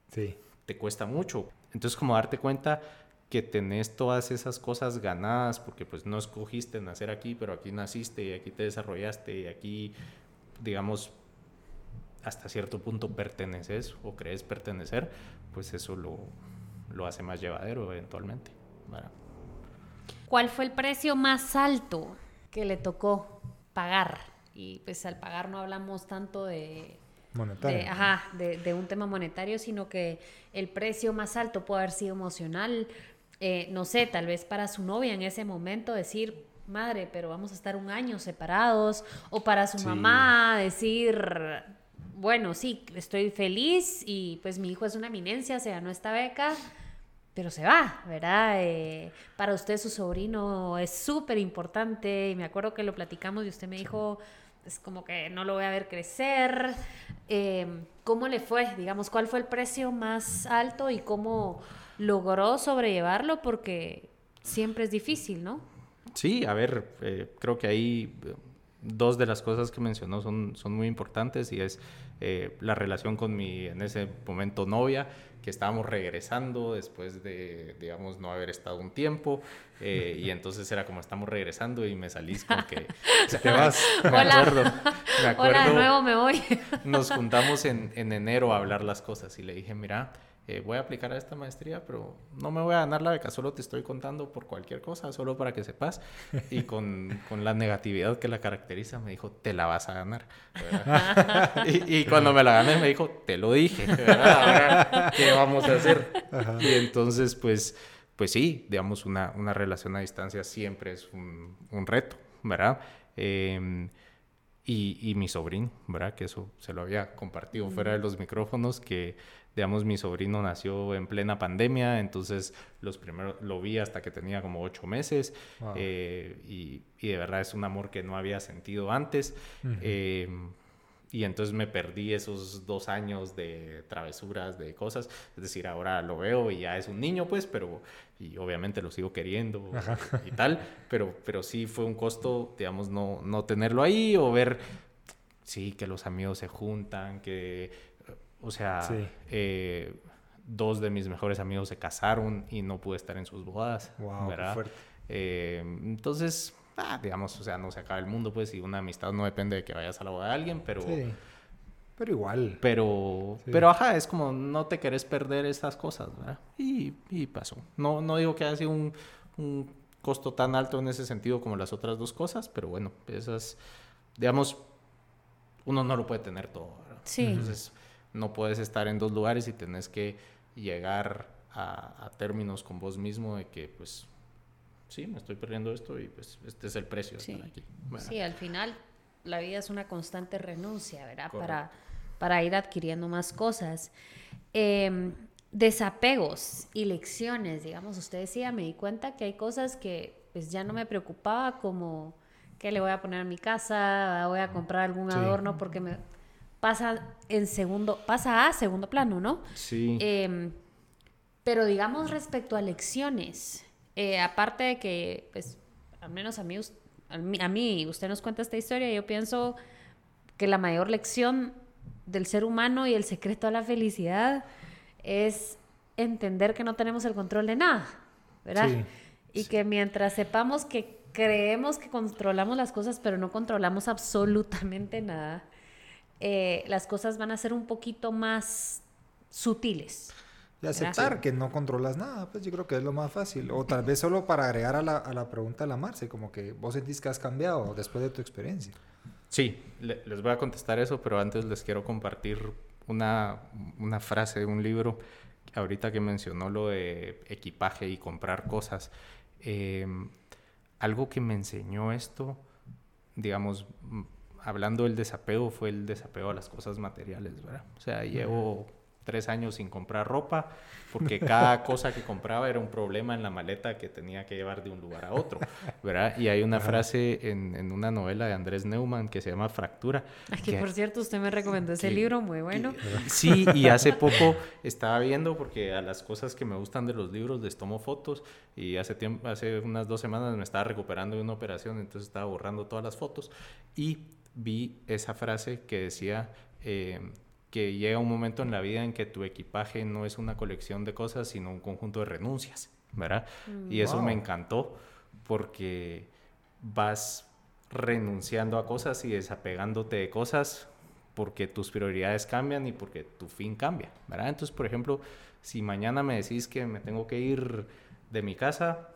Sí. te cuesta mucho. Entonces, como darte cuenta que tenés todas esas cosas ganadas, porque pues no escogiste nacer aquí, pero aquí naciste y aquí te desarrollaste y aquí, digamos, hasta cierto punto perteneces o crees pertenecer, pues eso lo, lo hace más llevadero eventualmente. ¿Cuál fue el precio más alto que le tocó pagar? Y pues al pagar no hablamos tanto de, Monetario. de, ajá, de, de un tema monetario, sino que el precio más alto puede haber sido emocional. Eh, no sé, tal vez para su novia en ese momento decir, madre, pero vamos a estar un año separados, o para su Sí. mamá decir, bueno, sí, estoy feliz y pues mi hijo es una eminencia, se ganó esta beca, pero se va, ¿verdad? Eh, para usted su sobrino es súper importante y me acuerdo que lo platicamos y usted me dijo, es como que no lo voy a ver crecer. Eh, ¿Cómo le fue? Digamos, ¿cuál fue el precio más alto y cómo logró sobrellevarlo? Porque siempre es difícil, ¿no? Sí, a ver, eh, creo que ahí eh, dos de las cosas que mencionó son, son muy importantes y es eh, la relación con mi, en ese momento, novia, que estábamos regresando después de, digamos, no haber estado un tiempo eh, y entonces era como estamos regresando y me salís con que... Te vas. Me Hola. acuerdo, me acuerdo, Hola, de nuevo me voy. nos juntamos en, en enero a hablar las cosas y le dije, mira, eh, voy a aplicar a esta maestría, pero no me voy a ganar la beca, solo te estoy contando por cualquier cosa, solo para que sepas. Y con, con la negatividad que la caracteriza, me dijo, te la vas a ganar. y, y cuando me la gané, me dijo, te lo dije, ¿verdad? ¿qué vamos a hacer? Y entonces, pues, pues sí, digamos, una, una relación a distancia siempre es un, un reto, ¿verdad? Em, y, y mi sobrino, ¿verdad? Que eso se lo había compartido fuera de los micrófonos, que, digamos, mi sobrino nació en plena pandemia, entonces los primeros lo vi hasta que tenía como ocho meses, Wow. eh, y, y de verdad es un amor que no había sentido antes. Eh, y entonces me perdí esos dos años de travesuras, de cosas. Es decir, ahora lo veo y ya es un niño, pues, pero... Y obviamente lo sigo queriendo Ajá. y tal. Pero, pero sí fue un costo, digamos, no, no tenerlo ahí o ver... Sí, que los amigos se juntan, que... O sea, Sí. eh, dos de mis mejores amigos se casaron y no pude estar en sus bodas. Wow, qué ¿verdad? fuerte. Eh, entonces, ah, digamos, o sea, no se acaba el mundo, pues, y una amistad no depende de que vayas a la boda de alguien, pero, Sí. Pero igual. pero, Sí. pero, ajá, es como no te querés perder estas cosas, ¿verdad? Y, y pasó. No, no digo que haya sido un, un costo tan alto en ese sentido como las otras dos cosas, pero bueno, esas, digamos, uno no lo puede tener todo, ¿verdad? Sí. Entonces, no puedes estar en dos lugares y tenés que llegar a, a términos con vos mismo de que, pues, sí, me estoy perdiendo esto y pues este es el precio de Sí. estar aquí. Sí, al final la vida es una constante renuncia, ¿verdad? Correcto. Para, para ir adquiriendo más cosas. Em, desapegos y lecciones, digamos, usted decía, me di cuenta que hay cosas que pues ya no me preocupaba como que le voy a poner a mi casa, voy a comprar algún Sí. adorno porque me... pasa en segundo, pasa a segundo plano, ¿no? Sí. Em, pero digamos respecto a lecciones, eh, aparte de que, pues, al menos a mí, us- a mí, a mí, usted nos cuenta esta historia, yo pienso que la mayor lección del ser humano y el secreto a la felicidad es entender que no tenemos el control de nada, ¿verdad? Sí. Y que mientras sepamos que creemos que controlamos las cosas, pero no controlamos absolutamente nada, eh, las cosas van a ser un poquito más sutiles. Y aceptar que no controlas nada, pues yo creo que es lo más fácil. O tal vez solo para agregar a la, a la pregunta de la Marce, como que vos sentís que has cambiado después de tu experiencia. Sí, le- les voy a contestar eso, pero antes les quiero compartir una, una frase de un libro, ahorita que mencionó lo de equipaje y comprar cosas. Eh, algo que me enseñó esto, digamos, hablando del desapego, fue el desapego a las cosas materiales, ¿verdad? O sea, llevo tres años sin comprar ropa porque cada cosa que compraba era un problema en la maleta que tenía que llevar de un lugar a otro, ¿verdad? Y hay una frase en, en una novela de Andrés Neumann que se llama Fractura. Ay, que que- por cierto, usted me recomendó ese que- libro, muy bueno. y- sí, y hace poco estaba viendo porque a las cosas que me gustan de los libros les tomo fotos y hace tiempo, hace unas dos semanas me estaba recuperando de una operación, entonces estaba borrando todas las fotos y vi esa frase que decía eh, que llega un momento en la vida en que tu equipaje no es una colección de cosas, sino un conjunto de renuncias, ¿verdad? Y eso me encantó porque vas renunciando a cosas y desapegándote de cosas porque tus prioridades cambian y porque tu fin cambia, ¿verdad? Entonces, por ejemplo, si mañana me decís que me tengo que ir de mi casa,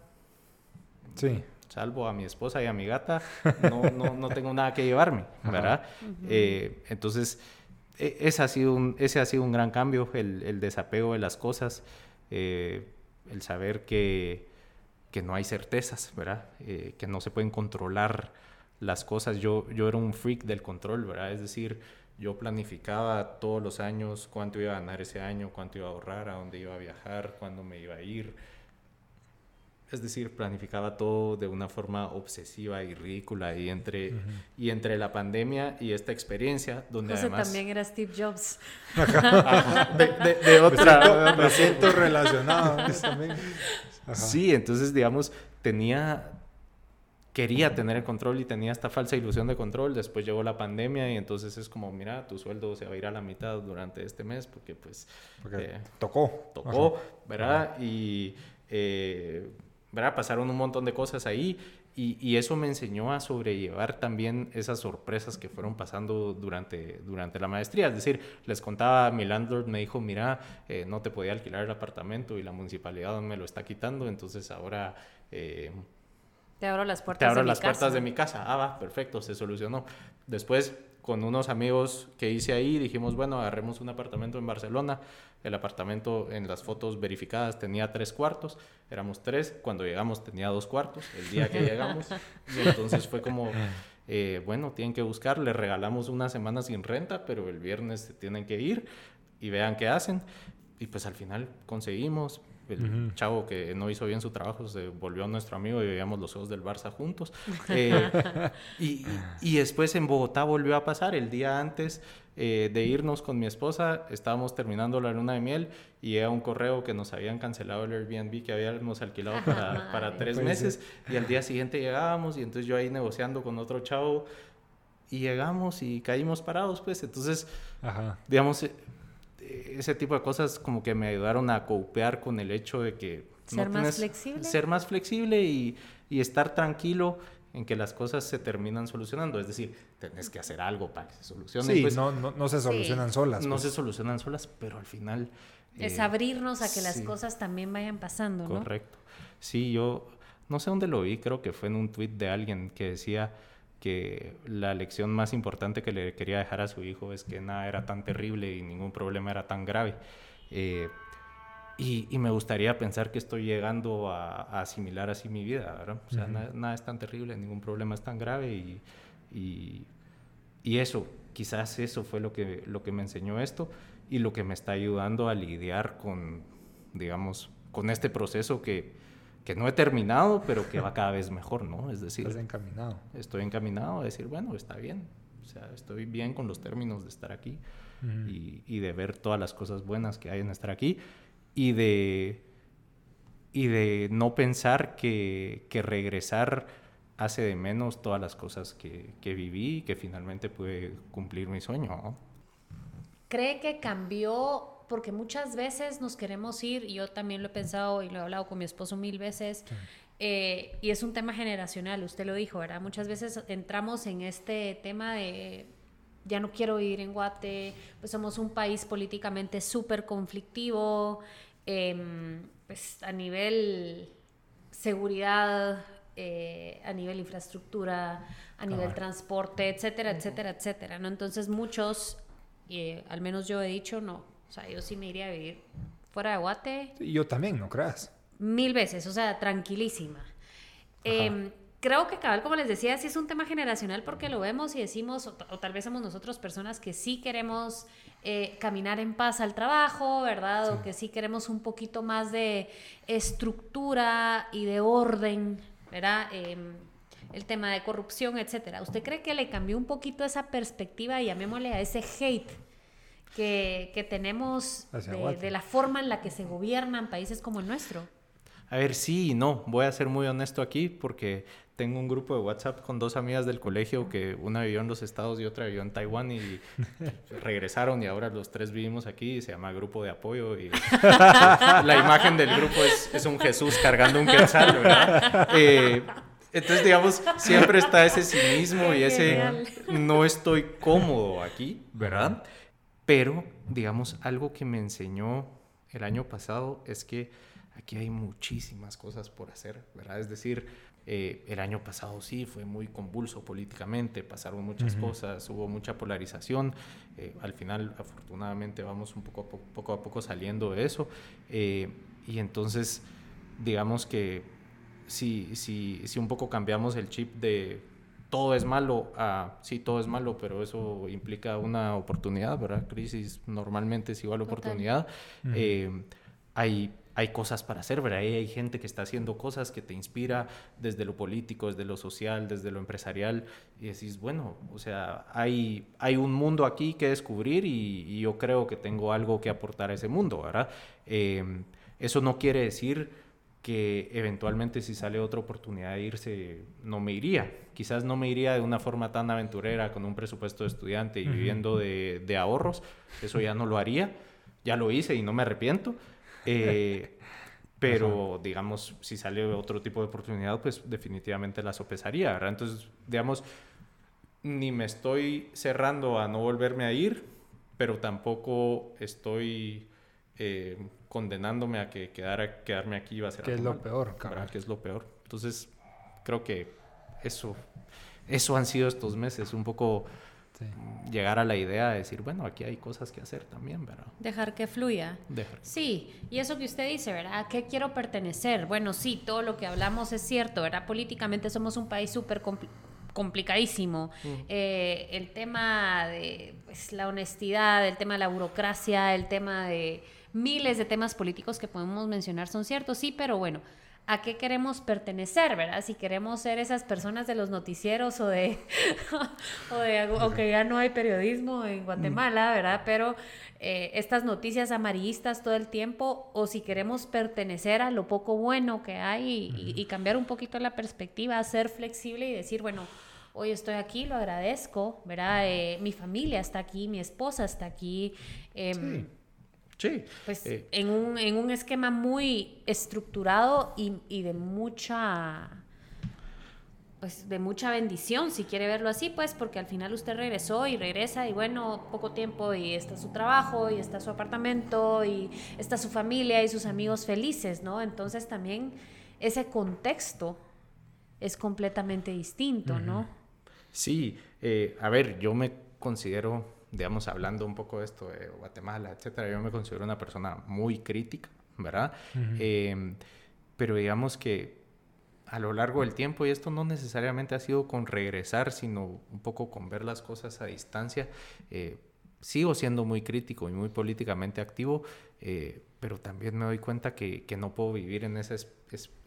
Sí. Salvo a mi esposa y a mi gata, no, no, no tengo nada que llevarme, ¿verdad? Eh, entonces, e- ese ha, sido un, ese ha sido un gran cambio, el, el desapego de las cosas, eh, el saber que, que no hay certezas, ¿verdad? Eh, que no se pueden controlar las cosas. Yo, yo era un freak del control, ¿verdad? Es decir, yo planificaba todos los años cuánto iba a ganar ese año, cuánto iba a ahorrar, a dónde iba a viajar, cuándo me iba a ir. Es decir, planificaba todo de una forma obsesiva y ridícula y entre, y entre la pandemia y esta experiencia, donde José además... también era Steve Jobs. Ajá, de, de- de Me otra... siento, me siento relacionado también. Ajá. Sí, entonces, digamos, tenía... Quería tener el control y tenía esta falsa ilusión de control. Después llegó la pandemia y entonces es como, mira, tu sueldo se va a ir a la mitad durante este mes porque pues... Porque eh, tocó. tocó, ¿verdad? Y, eh, ¿verdad? Pasaron un montón de cosas ahí y, y eso me enseñó a sobrellevar también esas sorpresas que fueron pasando durante, durante la maestría. Es decir, les contaba, mi landlord me dijo, mira, eh, no te podía alquilar el apartamento y la municipalidad me lo está quitando, entonces ahora... eh, Te abro las puertas te abro de mi las casa. puertas de mi casa. Ah, va, perfecto, se solucionó. Después, con unos amigos que hice ahí, dijimos, bueno, agarremos un apartamento en Barcelona. El apartamento en las fotos verificadas tenía tres cuartos, éramos tres. Cuando llegamos tenía dos cuartos, el día que llegamos. Y entonces fue como, eh, bueno, tienen que buscar. Les regalamos una semana sin renta, pero el viernes se tienen que ir y vean qué hacen. Y pues al final conseguimos. El chavo que no hizo bien su trabajo se volvió nuestro amigo y veíamos los ojos del Barça juntos. Eh, y, y después en Bogotá volvió a pasar. El día antes eh, de irnos con mi esposa, estábamos terminando la luna de miel y llega un correo que nos habían cancelado el Airbnb que habíamos alquilado para, para tres Puede meses. Y al día siguiente llegábamos y entonces yo ahí negociando con otro chavo y llegamos y caímos parados, pues. Entonces, Ajá. digamos, ese tipo de cosas como que me ayudaron a copear con el hecho de que... Ser más flexible. Ser más flexible y, y estar tranquilo en que las cosas se terminan solucionando. Es decir, tenés que hacer algo para que se solucionen. Sí, pues, no, no, no se solucionan solas. no pues. se solucionan solas, pero al final... Es eh, abrirnos a que las sí. cosas también vayan pasando, ¿no? Correcto. Sí, yo no sé dónde lo vi, creo que fue en un tweet de alguien que decía que la lección más importante que le quería dejar a su hijo es que nada era tan terrible y ningún problema era tan grave. Eh, y, y me gustaría pensar que estoy llegando a, a asimilar así mi vida, ¿verdad? O sea, nada, nada es tan terrible, ningún problema es tan grave y, y, y eso, quizás eso fue lo que, lo que me enseñó esto y lo que me está ayudando a lidiar con, digamos, con este proceso que, que no he terminado, pero que va cada vez mejor, ¿no? Es decir, Estás encaminado. estoy encaminado a decir, bueno, está bien, O sea, estoy bien con los términos de estar aquí y, y, de ver todas las cosas buenas que hay en estar aquí y de, y de no pensar que, que regresar hace de menos todas las cosas que, que viví y que finalmente pude cumplir mi sueño. ¿Cree que cambió? Porque muchas veces nos queremos ir, y yo también lo he pensado y lo he hablado con mi esposo mil veces, eh, y es un tema generacional, usted lo dijo, ¿verdad? Muchas veces entramos en este tema de ya no quiero vivir en Guate, pues somos un país políticamente súper conflictivo, em, pues a nivel seguridad, eh, a nivel infraestructura, a nivel transporte, etcétera, etcétera, etcétera, ¿no? Entonces muchos, eh, al menos yo he dicho, no, o sea, yo sí me iría a vivir fuera de Guate. Yo también, ¿no creas? Mil veces, o sea, tranquilísima. Eh, creo que cabal, como les decía, sí es un tema generacional porque lo vemos y decimos, o, tal vez somos nosotros personas que sí queremos eh, caminar en paz al trabajo, ¿verdad? O que sí queremos un poquito más de estructura y de orden, ¿verdad? Em, el tema de corrupción, etcétera. ¿Usted cree que le cambió un poquito esa perspectiva y llamémosle a ese hate que, que tenemos de, de, la forma en la que se gobiernan países como el nuestro? A ver, sí y no. Voy a ser muy honesto aquí porque tengo un grupo de WhatsApp con dos amigas del colegio que una vivió en los Estados y otra vivió en Taiwán y regresaron y ahora los tres vivimos aquí y se llama Grupo de Apoyo y la imagen del grupo es, es, un Jesús cargando un quetzal, ¿verdad? Eh, entonces, digamos, siempre está ese cinismo y ese no estoy cómodo aquí, ¿verdad? Pero, digamos, algo que me enseñó el año pasado es que aquí hay muchísimas cosas por hacer, ¿verdad? Es decir, eh, el año pasado sí fue muy convulso políticamente, pasaron muchas cosas, hubo mucha polarización. Eh, al final, afortunadamente, vamos un poco a poco, poco, a poco saliendo de eso. Eh, y entonces, digamos que si, si, si un poco cambiamos el chip de todo es malo a sí, todo es malo, pero eso implica una oportunidad, ¿verdad? Crisis normalmente es igual a oportunidad. hay hay cosas para hacer, ¿verdad? hay gente que está haciendo cosas que te inspira desde lo político, desde lo social, desde lo empresarial, y decís, bueno, o sea, hay, hay un mundo aquí que descubrir y, yo creo que tengo algo que aportar a ese mundo, ¿verdad? Em, eso no quiere decir que eventualmente si sale otra oportunidad de irse, no me iría. Quizás no me iría de una forma tan aventurera con un presupuesto de estudiante y viviendo de, de ahorros, eso ya no lo haría, ya lo hice y no me arrepiento. Eh, pero, digamos, si sale otro tipo de oportunidad, pues definitivamente la sopesaría, ¿verdad? Entonces, digamos, ni me estoy cerrando a no volverme a ir, pero tampoco estoy eh, condenándome a que quedar, quedarme aquí va a ser Que es lo peor, ¿verdad? Que es lo peor. Entonces, creo que eso, eso han sido estos meses, un poco llegar a la idea de decir, bueno, aquí hay cosas que hacer también, ¿verdad? Dejar que fluya. Sí, y eso que usted dice, ¿verdad? ¿A qué quiero pertenecer? Bueno, sí, todo lo que hablamos es cierto, ¿verdad? Políticamente somos un país súper complicadísimo. Mm. Eh, el tema de pues, la honestidad, el tema de la burocracia, el tema de miles de temas políticos que podemos mencionar son ciertos, sí, pero bueno, a qué queremos pertenecer, ¿verdad? Si queremos ser esas personas de los noticieros o de, o de aunque ya no hay periodismo en Guatemala, ¿verdad? Pero eh, estas noticias amarillistas todo el tiempo, o si queremos pertenecer a lo poco bueno que hay y, cambiar un poquito la perspectiva, ser flexible y decir, bueno, hoy estoy aquí, lo agradezco, ¿verdad? Eh, mi familia está aquí, mi esposa está aquí. Em, sí Sí. Pues eh, en, un, en, un, esquema muy estructurado y, y, de mucha pues de mucha bendición, si quiere verlo así, pues porque al final usted regresó y regresa y bueno, poco tiempo y está su trabajo y está su apartamento y está su familia y sus amigos felices, ¿no? Entonces también ese contexto es completamente distinto, ¿no? Sí, eh, a ver, yo me considero digamos, hablando un poco de esto de Guatemala, etcétera, yo me considero una persona muy crítica, ¿verdad? Em, pero digamos que a lo largo del tiempo, y esto no necesariamente ha sido con regresar, sino un poco con ver las cosas a distancia, eh, sigo siendo muy crítico y muy políticamente activo, eh, pero también me doy cuenta que, que, no puedo vivir en esa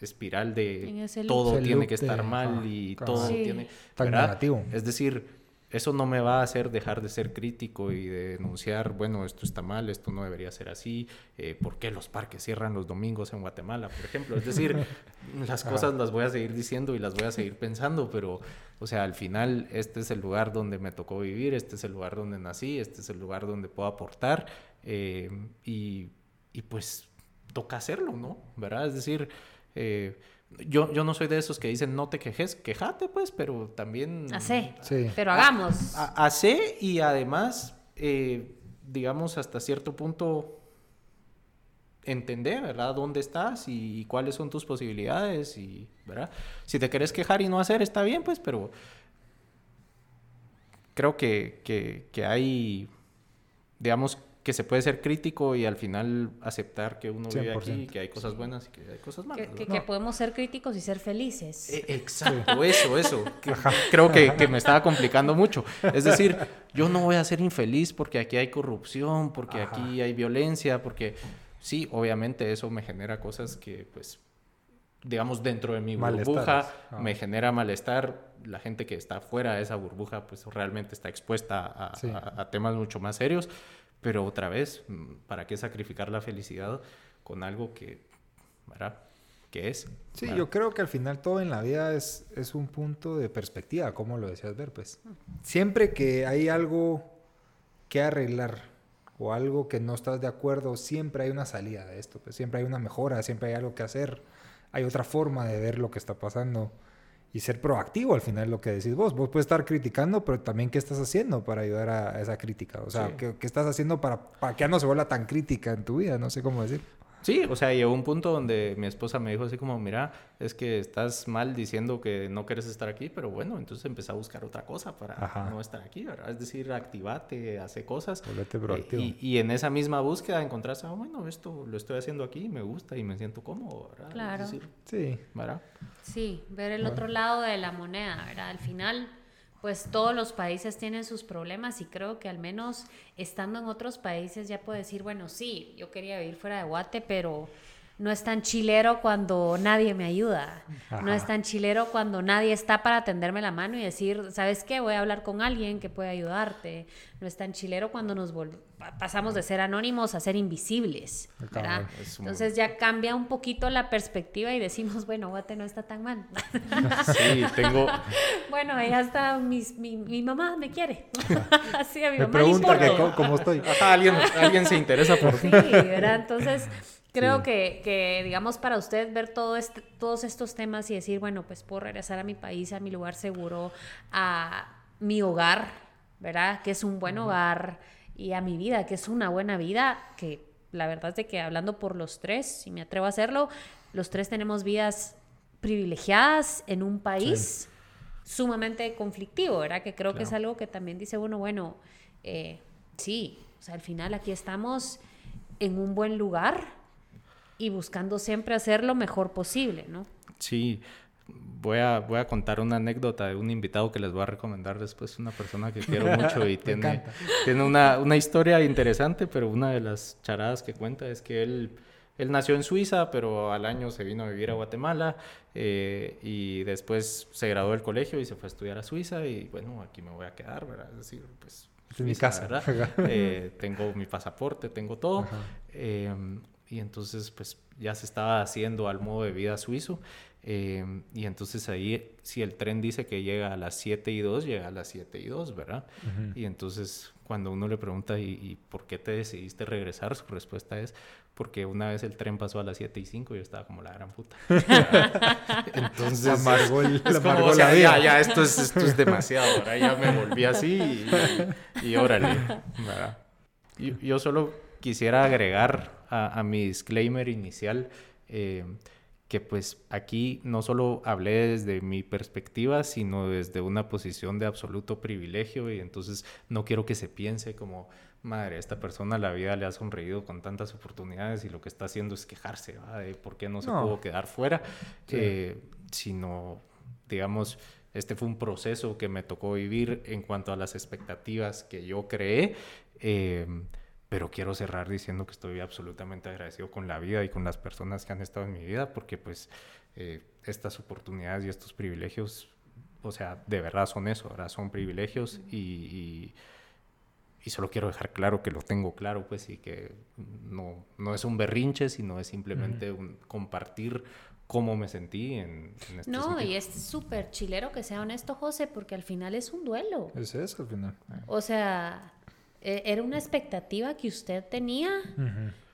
espiral de todo tiene que estar mal y todo tiene... Tan negativo. Es decir, eso no me va a hacer dejar de ser crítico y de denunciar, bueno, esto está mal, esto no debería ser así, eh, ¿por qué los parques cierran los domingos en Guatemala, por ejemplo? Es decir, las cosas las voy a seguir diciendo y las voy a seguir pensando, pero, o sea, al final este es el lugar donde me tocó vivir, este es el lugar donde nací, este es el lugar donde puedo aportar eh, y, y, pues toca hacerlo, ¿no? ¿Verdad? Es decir... Eh, yo, yo no soy de esos que dicen no te quejes, quejate pues, pero también... Hacé, sí. pero hagamos. Hacé y además, eh, digamos, hasta cierto punto entender, ¿verdad? ¿Dónde estás y, cuáles son tus posibilidades? Y, ¿verdad? Si te querés quejar y no hacer, está bien, pues, pero creo que, que, que hay, digamos, que se puede ser crítico y al final aceptar que uno vive aquí, que hay cosas buenas y que hay cosas malas. Que, que, podemos ser críticos y ser felices. E, exacto, eso, eso. creo que, que, me estaba complicando mucho. Es decir, yo no voy a ser infeliz porque aquí hay corrupción, porque aquí hay violencia, porque sí, obviamente eso me genera cosas que, pues, digamos, dentro de mi burbuja ah. me genera malestar. La gente que está fuera de esa burbuja, pues realmente está expuesta a, a temas mucho más serios. Pero otra vez, ¿para qué sacrificar la felicidad con algo que, ¿verdad? ¿Qué es? Sí, yo creo que al final todo en la vida es, es un punto de perspectiva, como lo decías ver, pues. Siempre que hay algo que arreglar o algo que no estás de acuerdo, siempre hay una salida de esto, pues siempre hay una mejora, siempre hay algo que hacer, hay otra forma de ver lo que está pasando y ser proactivo al final lo que decís vos. Vos puedes estar criticando, pero también qué estás haciendo para ayudar a, esa crítica. O sea, ¿qué, ¿qué, estás haciendo para, para que ya no se vuelva tan crítica en tu vida? No sé cómo decir. Sí, o sea, llegó un punto donde mi esposa me dijo así como, mira, es que estás mal diciendo que no quieres estar aquí, pero bueno, entonces empecé a buscar otra cosa para no estar aquí, ¿verdad? Es decir, activate, hace cosas. Volvete proactivo. y, y, en esa misma búsqueda encontraste, ah, bueno, esto lo estoy haciendo aquí, me gusta y me siento cómodo, ¿verdad? Claro. sí. ¿verdad? Sí, ver el otro lado de la moneda, ¿verdad? Al final pues todos los países tienen sus problemas y creo que al menos estando en otros países ya puedo decir, bueno, sí, yo quería vivir fuera de Guate, pero no es tan chilero cuando nadie me ayuda. No es tan chilero cuando nadie está para tenderme la mano y decir, ¿sabes qué? Voy a hablar con alguien que puede ayudarte. No es tan chilero cuando nos pasamos de ser anónimos a ser invisibles. ¿verdad? Entonces ya cambia un poquito la perspectiva y decimos, bueno, Guate no está tan mal. sí, tengo... bueno, ya está, mi, mi, mamá me quiere. Así a mi me pregunta que cómo, estoy. alguien, alguien se interesa por ti. Sí, ¿verdad? Entonces Creo que, que, digamos, para usted ver todo este, todos estos temas y decir, bueno, pues puedo regresar a mi país, a mi lugar seguro, a mi hogar, ¿verdad? Que es un buen hogar y a mi vida, que es una buena vida, que la verdad es de que hablando por los tres, si me atrevo a hacerlo, los tres tenemos vidas privilegiadas en un país sumamente conflictivo, ¿verdad? Que creo que es algo que también dice uno, bueno, eh, sí, o sea, al final aquí estamos en un buen lugar, y buscando siempre hacer lo mejor posible, ¿no? Sí, voy a, voy a contar una anécdota de un invitado que les voy a recomendar después, una persona que quiero mucho y tiene, tiene una, una, historia interesante, pero una de las charadas que cuenta es que él, él nació en Suiza, pero al año se vino a vivir a Guatemala eh, y después se graduó del colegio y se fue a estudiar a Suiza y bueno, aquí me voy a quedar, ¿verdad? Es decir, pues... Es mi casa. ¿verdad? eh, tengo mi pasaporte, tengo todo. Eh, y entonces pues ya se estaba haciendo al modo de vida suizo. Eh, y entonces ahí, si el tren dice que llega a las 7 y 2, llega a las 7 y 2, ¿verdad? Y entonces cuando uno le pregunta, ¿y, por qué te decidiste regresar? Su respuesta es, porque una vez el tren pasó a las 7 y 5 y yo estaba como la gran puta. entonces, amargó el, es como, ya, ya, esto es, esto es demasiado, ¿verdad? Ya me volví así y, y, órale, ¿verdad? Yo, yo solo quisiera agregar a, mi disclaimer inicial eh, que pues aquí no solo hablé desde mi perspectiva, sino desde una posición de absoluto privilegio y entonces no quiero que se piense como, madre, esta persona la vida le ha sonreído con tantas oportunidades y lo que está haciendo es quejarse de por qué no se pudo quedar fuera, eh, sino, digamos, este fue un proceso que me tocó vivir en cuanto a las expectativas que yo creé. Eh, pero quiero cerrar diciendo que estoy absolutamente agradecido con la vida y con las personas que han estado en mi vida, porque pues eh, estas oportunidades y estos privilegios o sea, de verdad son eso, ¿verdad? Son privilegios y, y, y solo quiero dejar claro que lo tengo claro, pues, y que no, no es un berrinche, sino es simplemente un compartir cómo me sentí en, en este No, sentido. y es súper chilero que sea honesto, José, porque al final es un duelo. Es eso al final. O sea, e- era una expectativa que usted tenía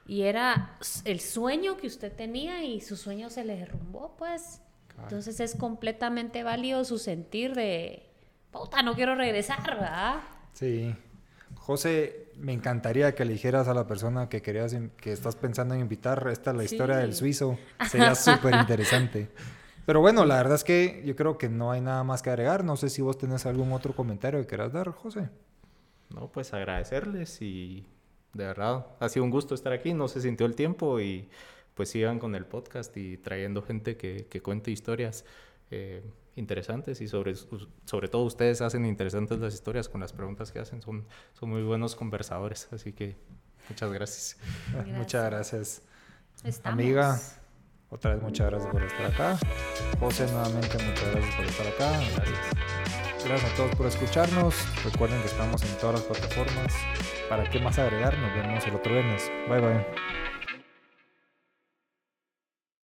y era el sueño que usted tenía y su sueño se le derrumbó, pues. Entonces es completamente válido su sentir de, puta, no quiero regresar, ¿verdad? Sí. José, me encantaría que le dijeras a la persona que querías, que estás pensando en invitar, esta es la historia del suizo. Sería súper interesante. Pero bueno, la verdad es que yo creo que no hay nada más que agregar. No sé si vos tenés algún otro comentario que quieras dar, José. No, pues agradecerles y de verdad ha sido un gusto estar aquí, no se sintió el tiempo y pues sigan con el podcast y trayendo gente que, que cuente historias eh, interesantes y sobre, sobre todo ustedes hacen interesantes las historias con las preguntas que hacen, son, son muy buenos conversadores, así que muchas gracias. Muchas gracias. Estamos. Amiga, otra vez muchas gracias por estar acá. José, nuevamente muchas gracias por estar acá. Gracias. Gracias a todos por escucharnos. Recuerden que estamos en todas las plataformas. ¿Para qué más agregar? Nos vemos el otro viernes. Bye bye.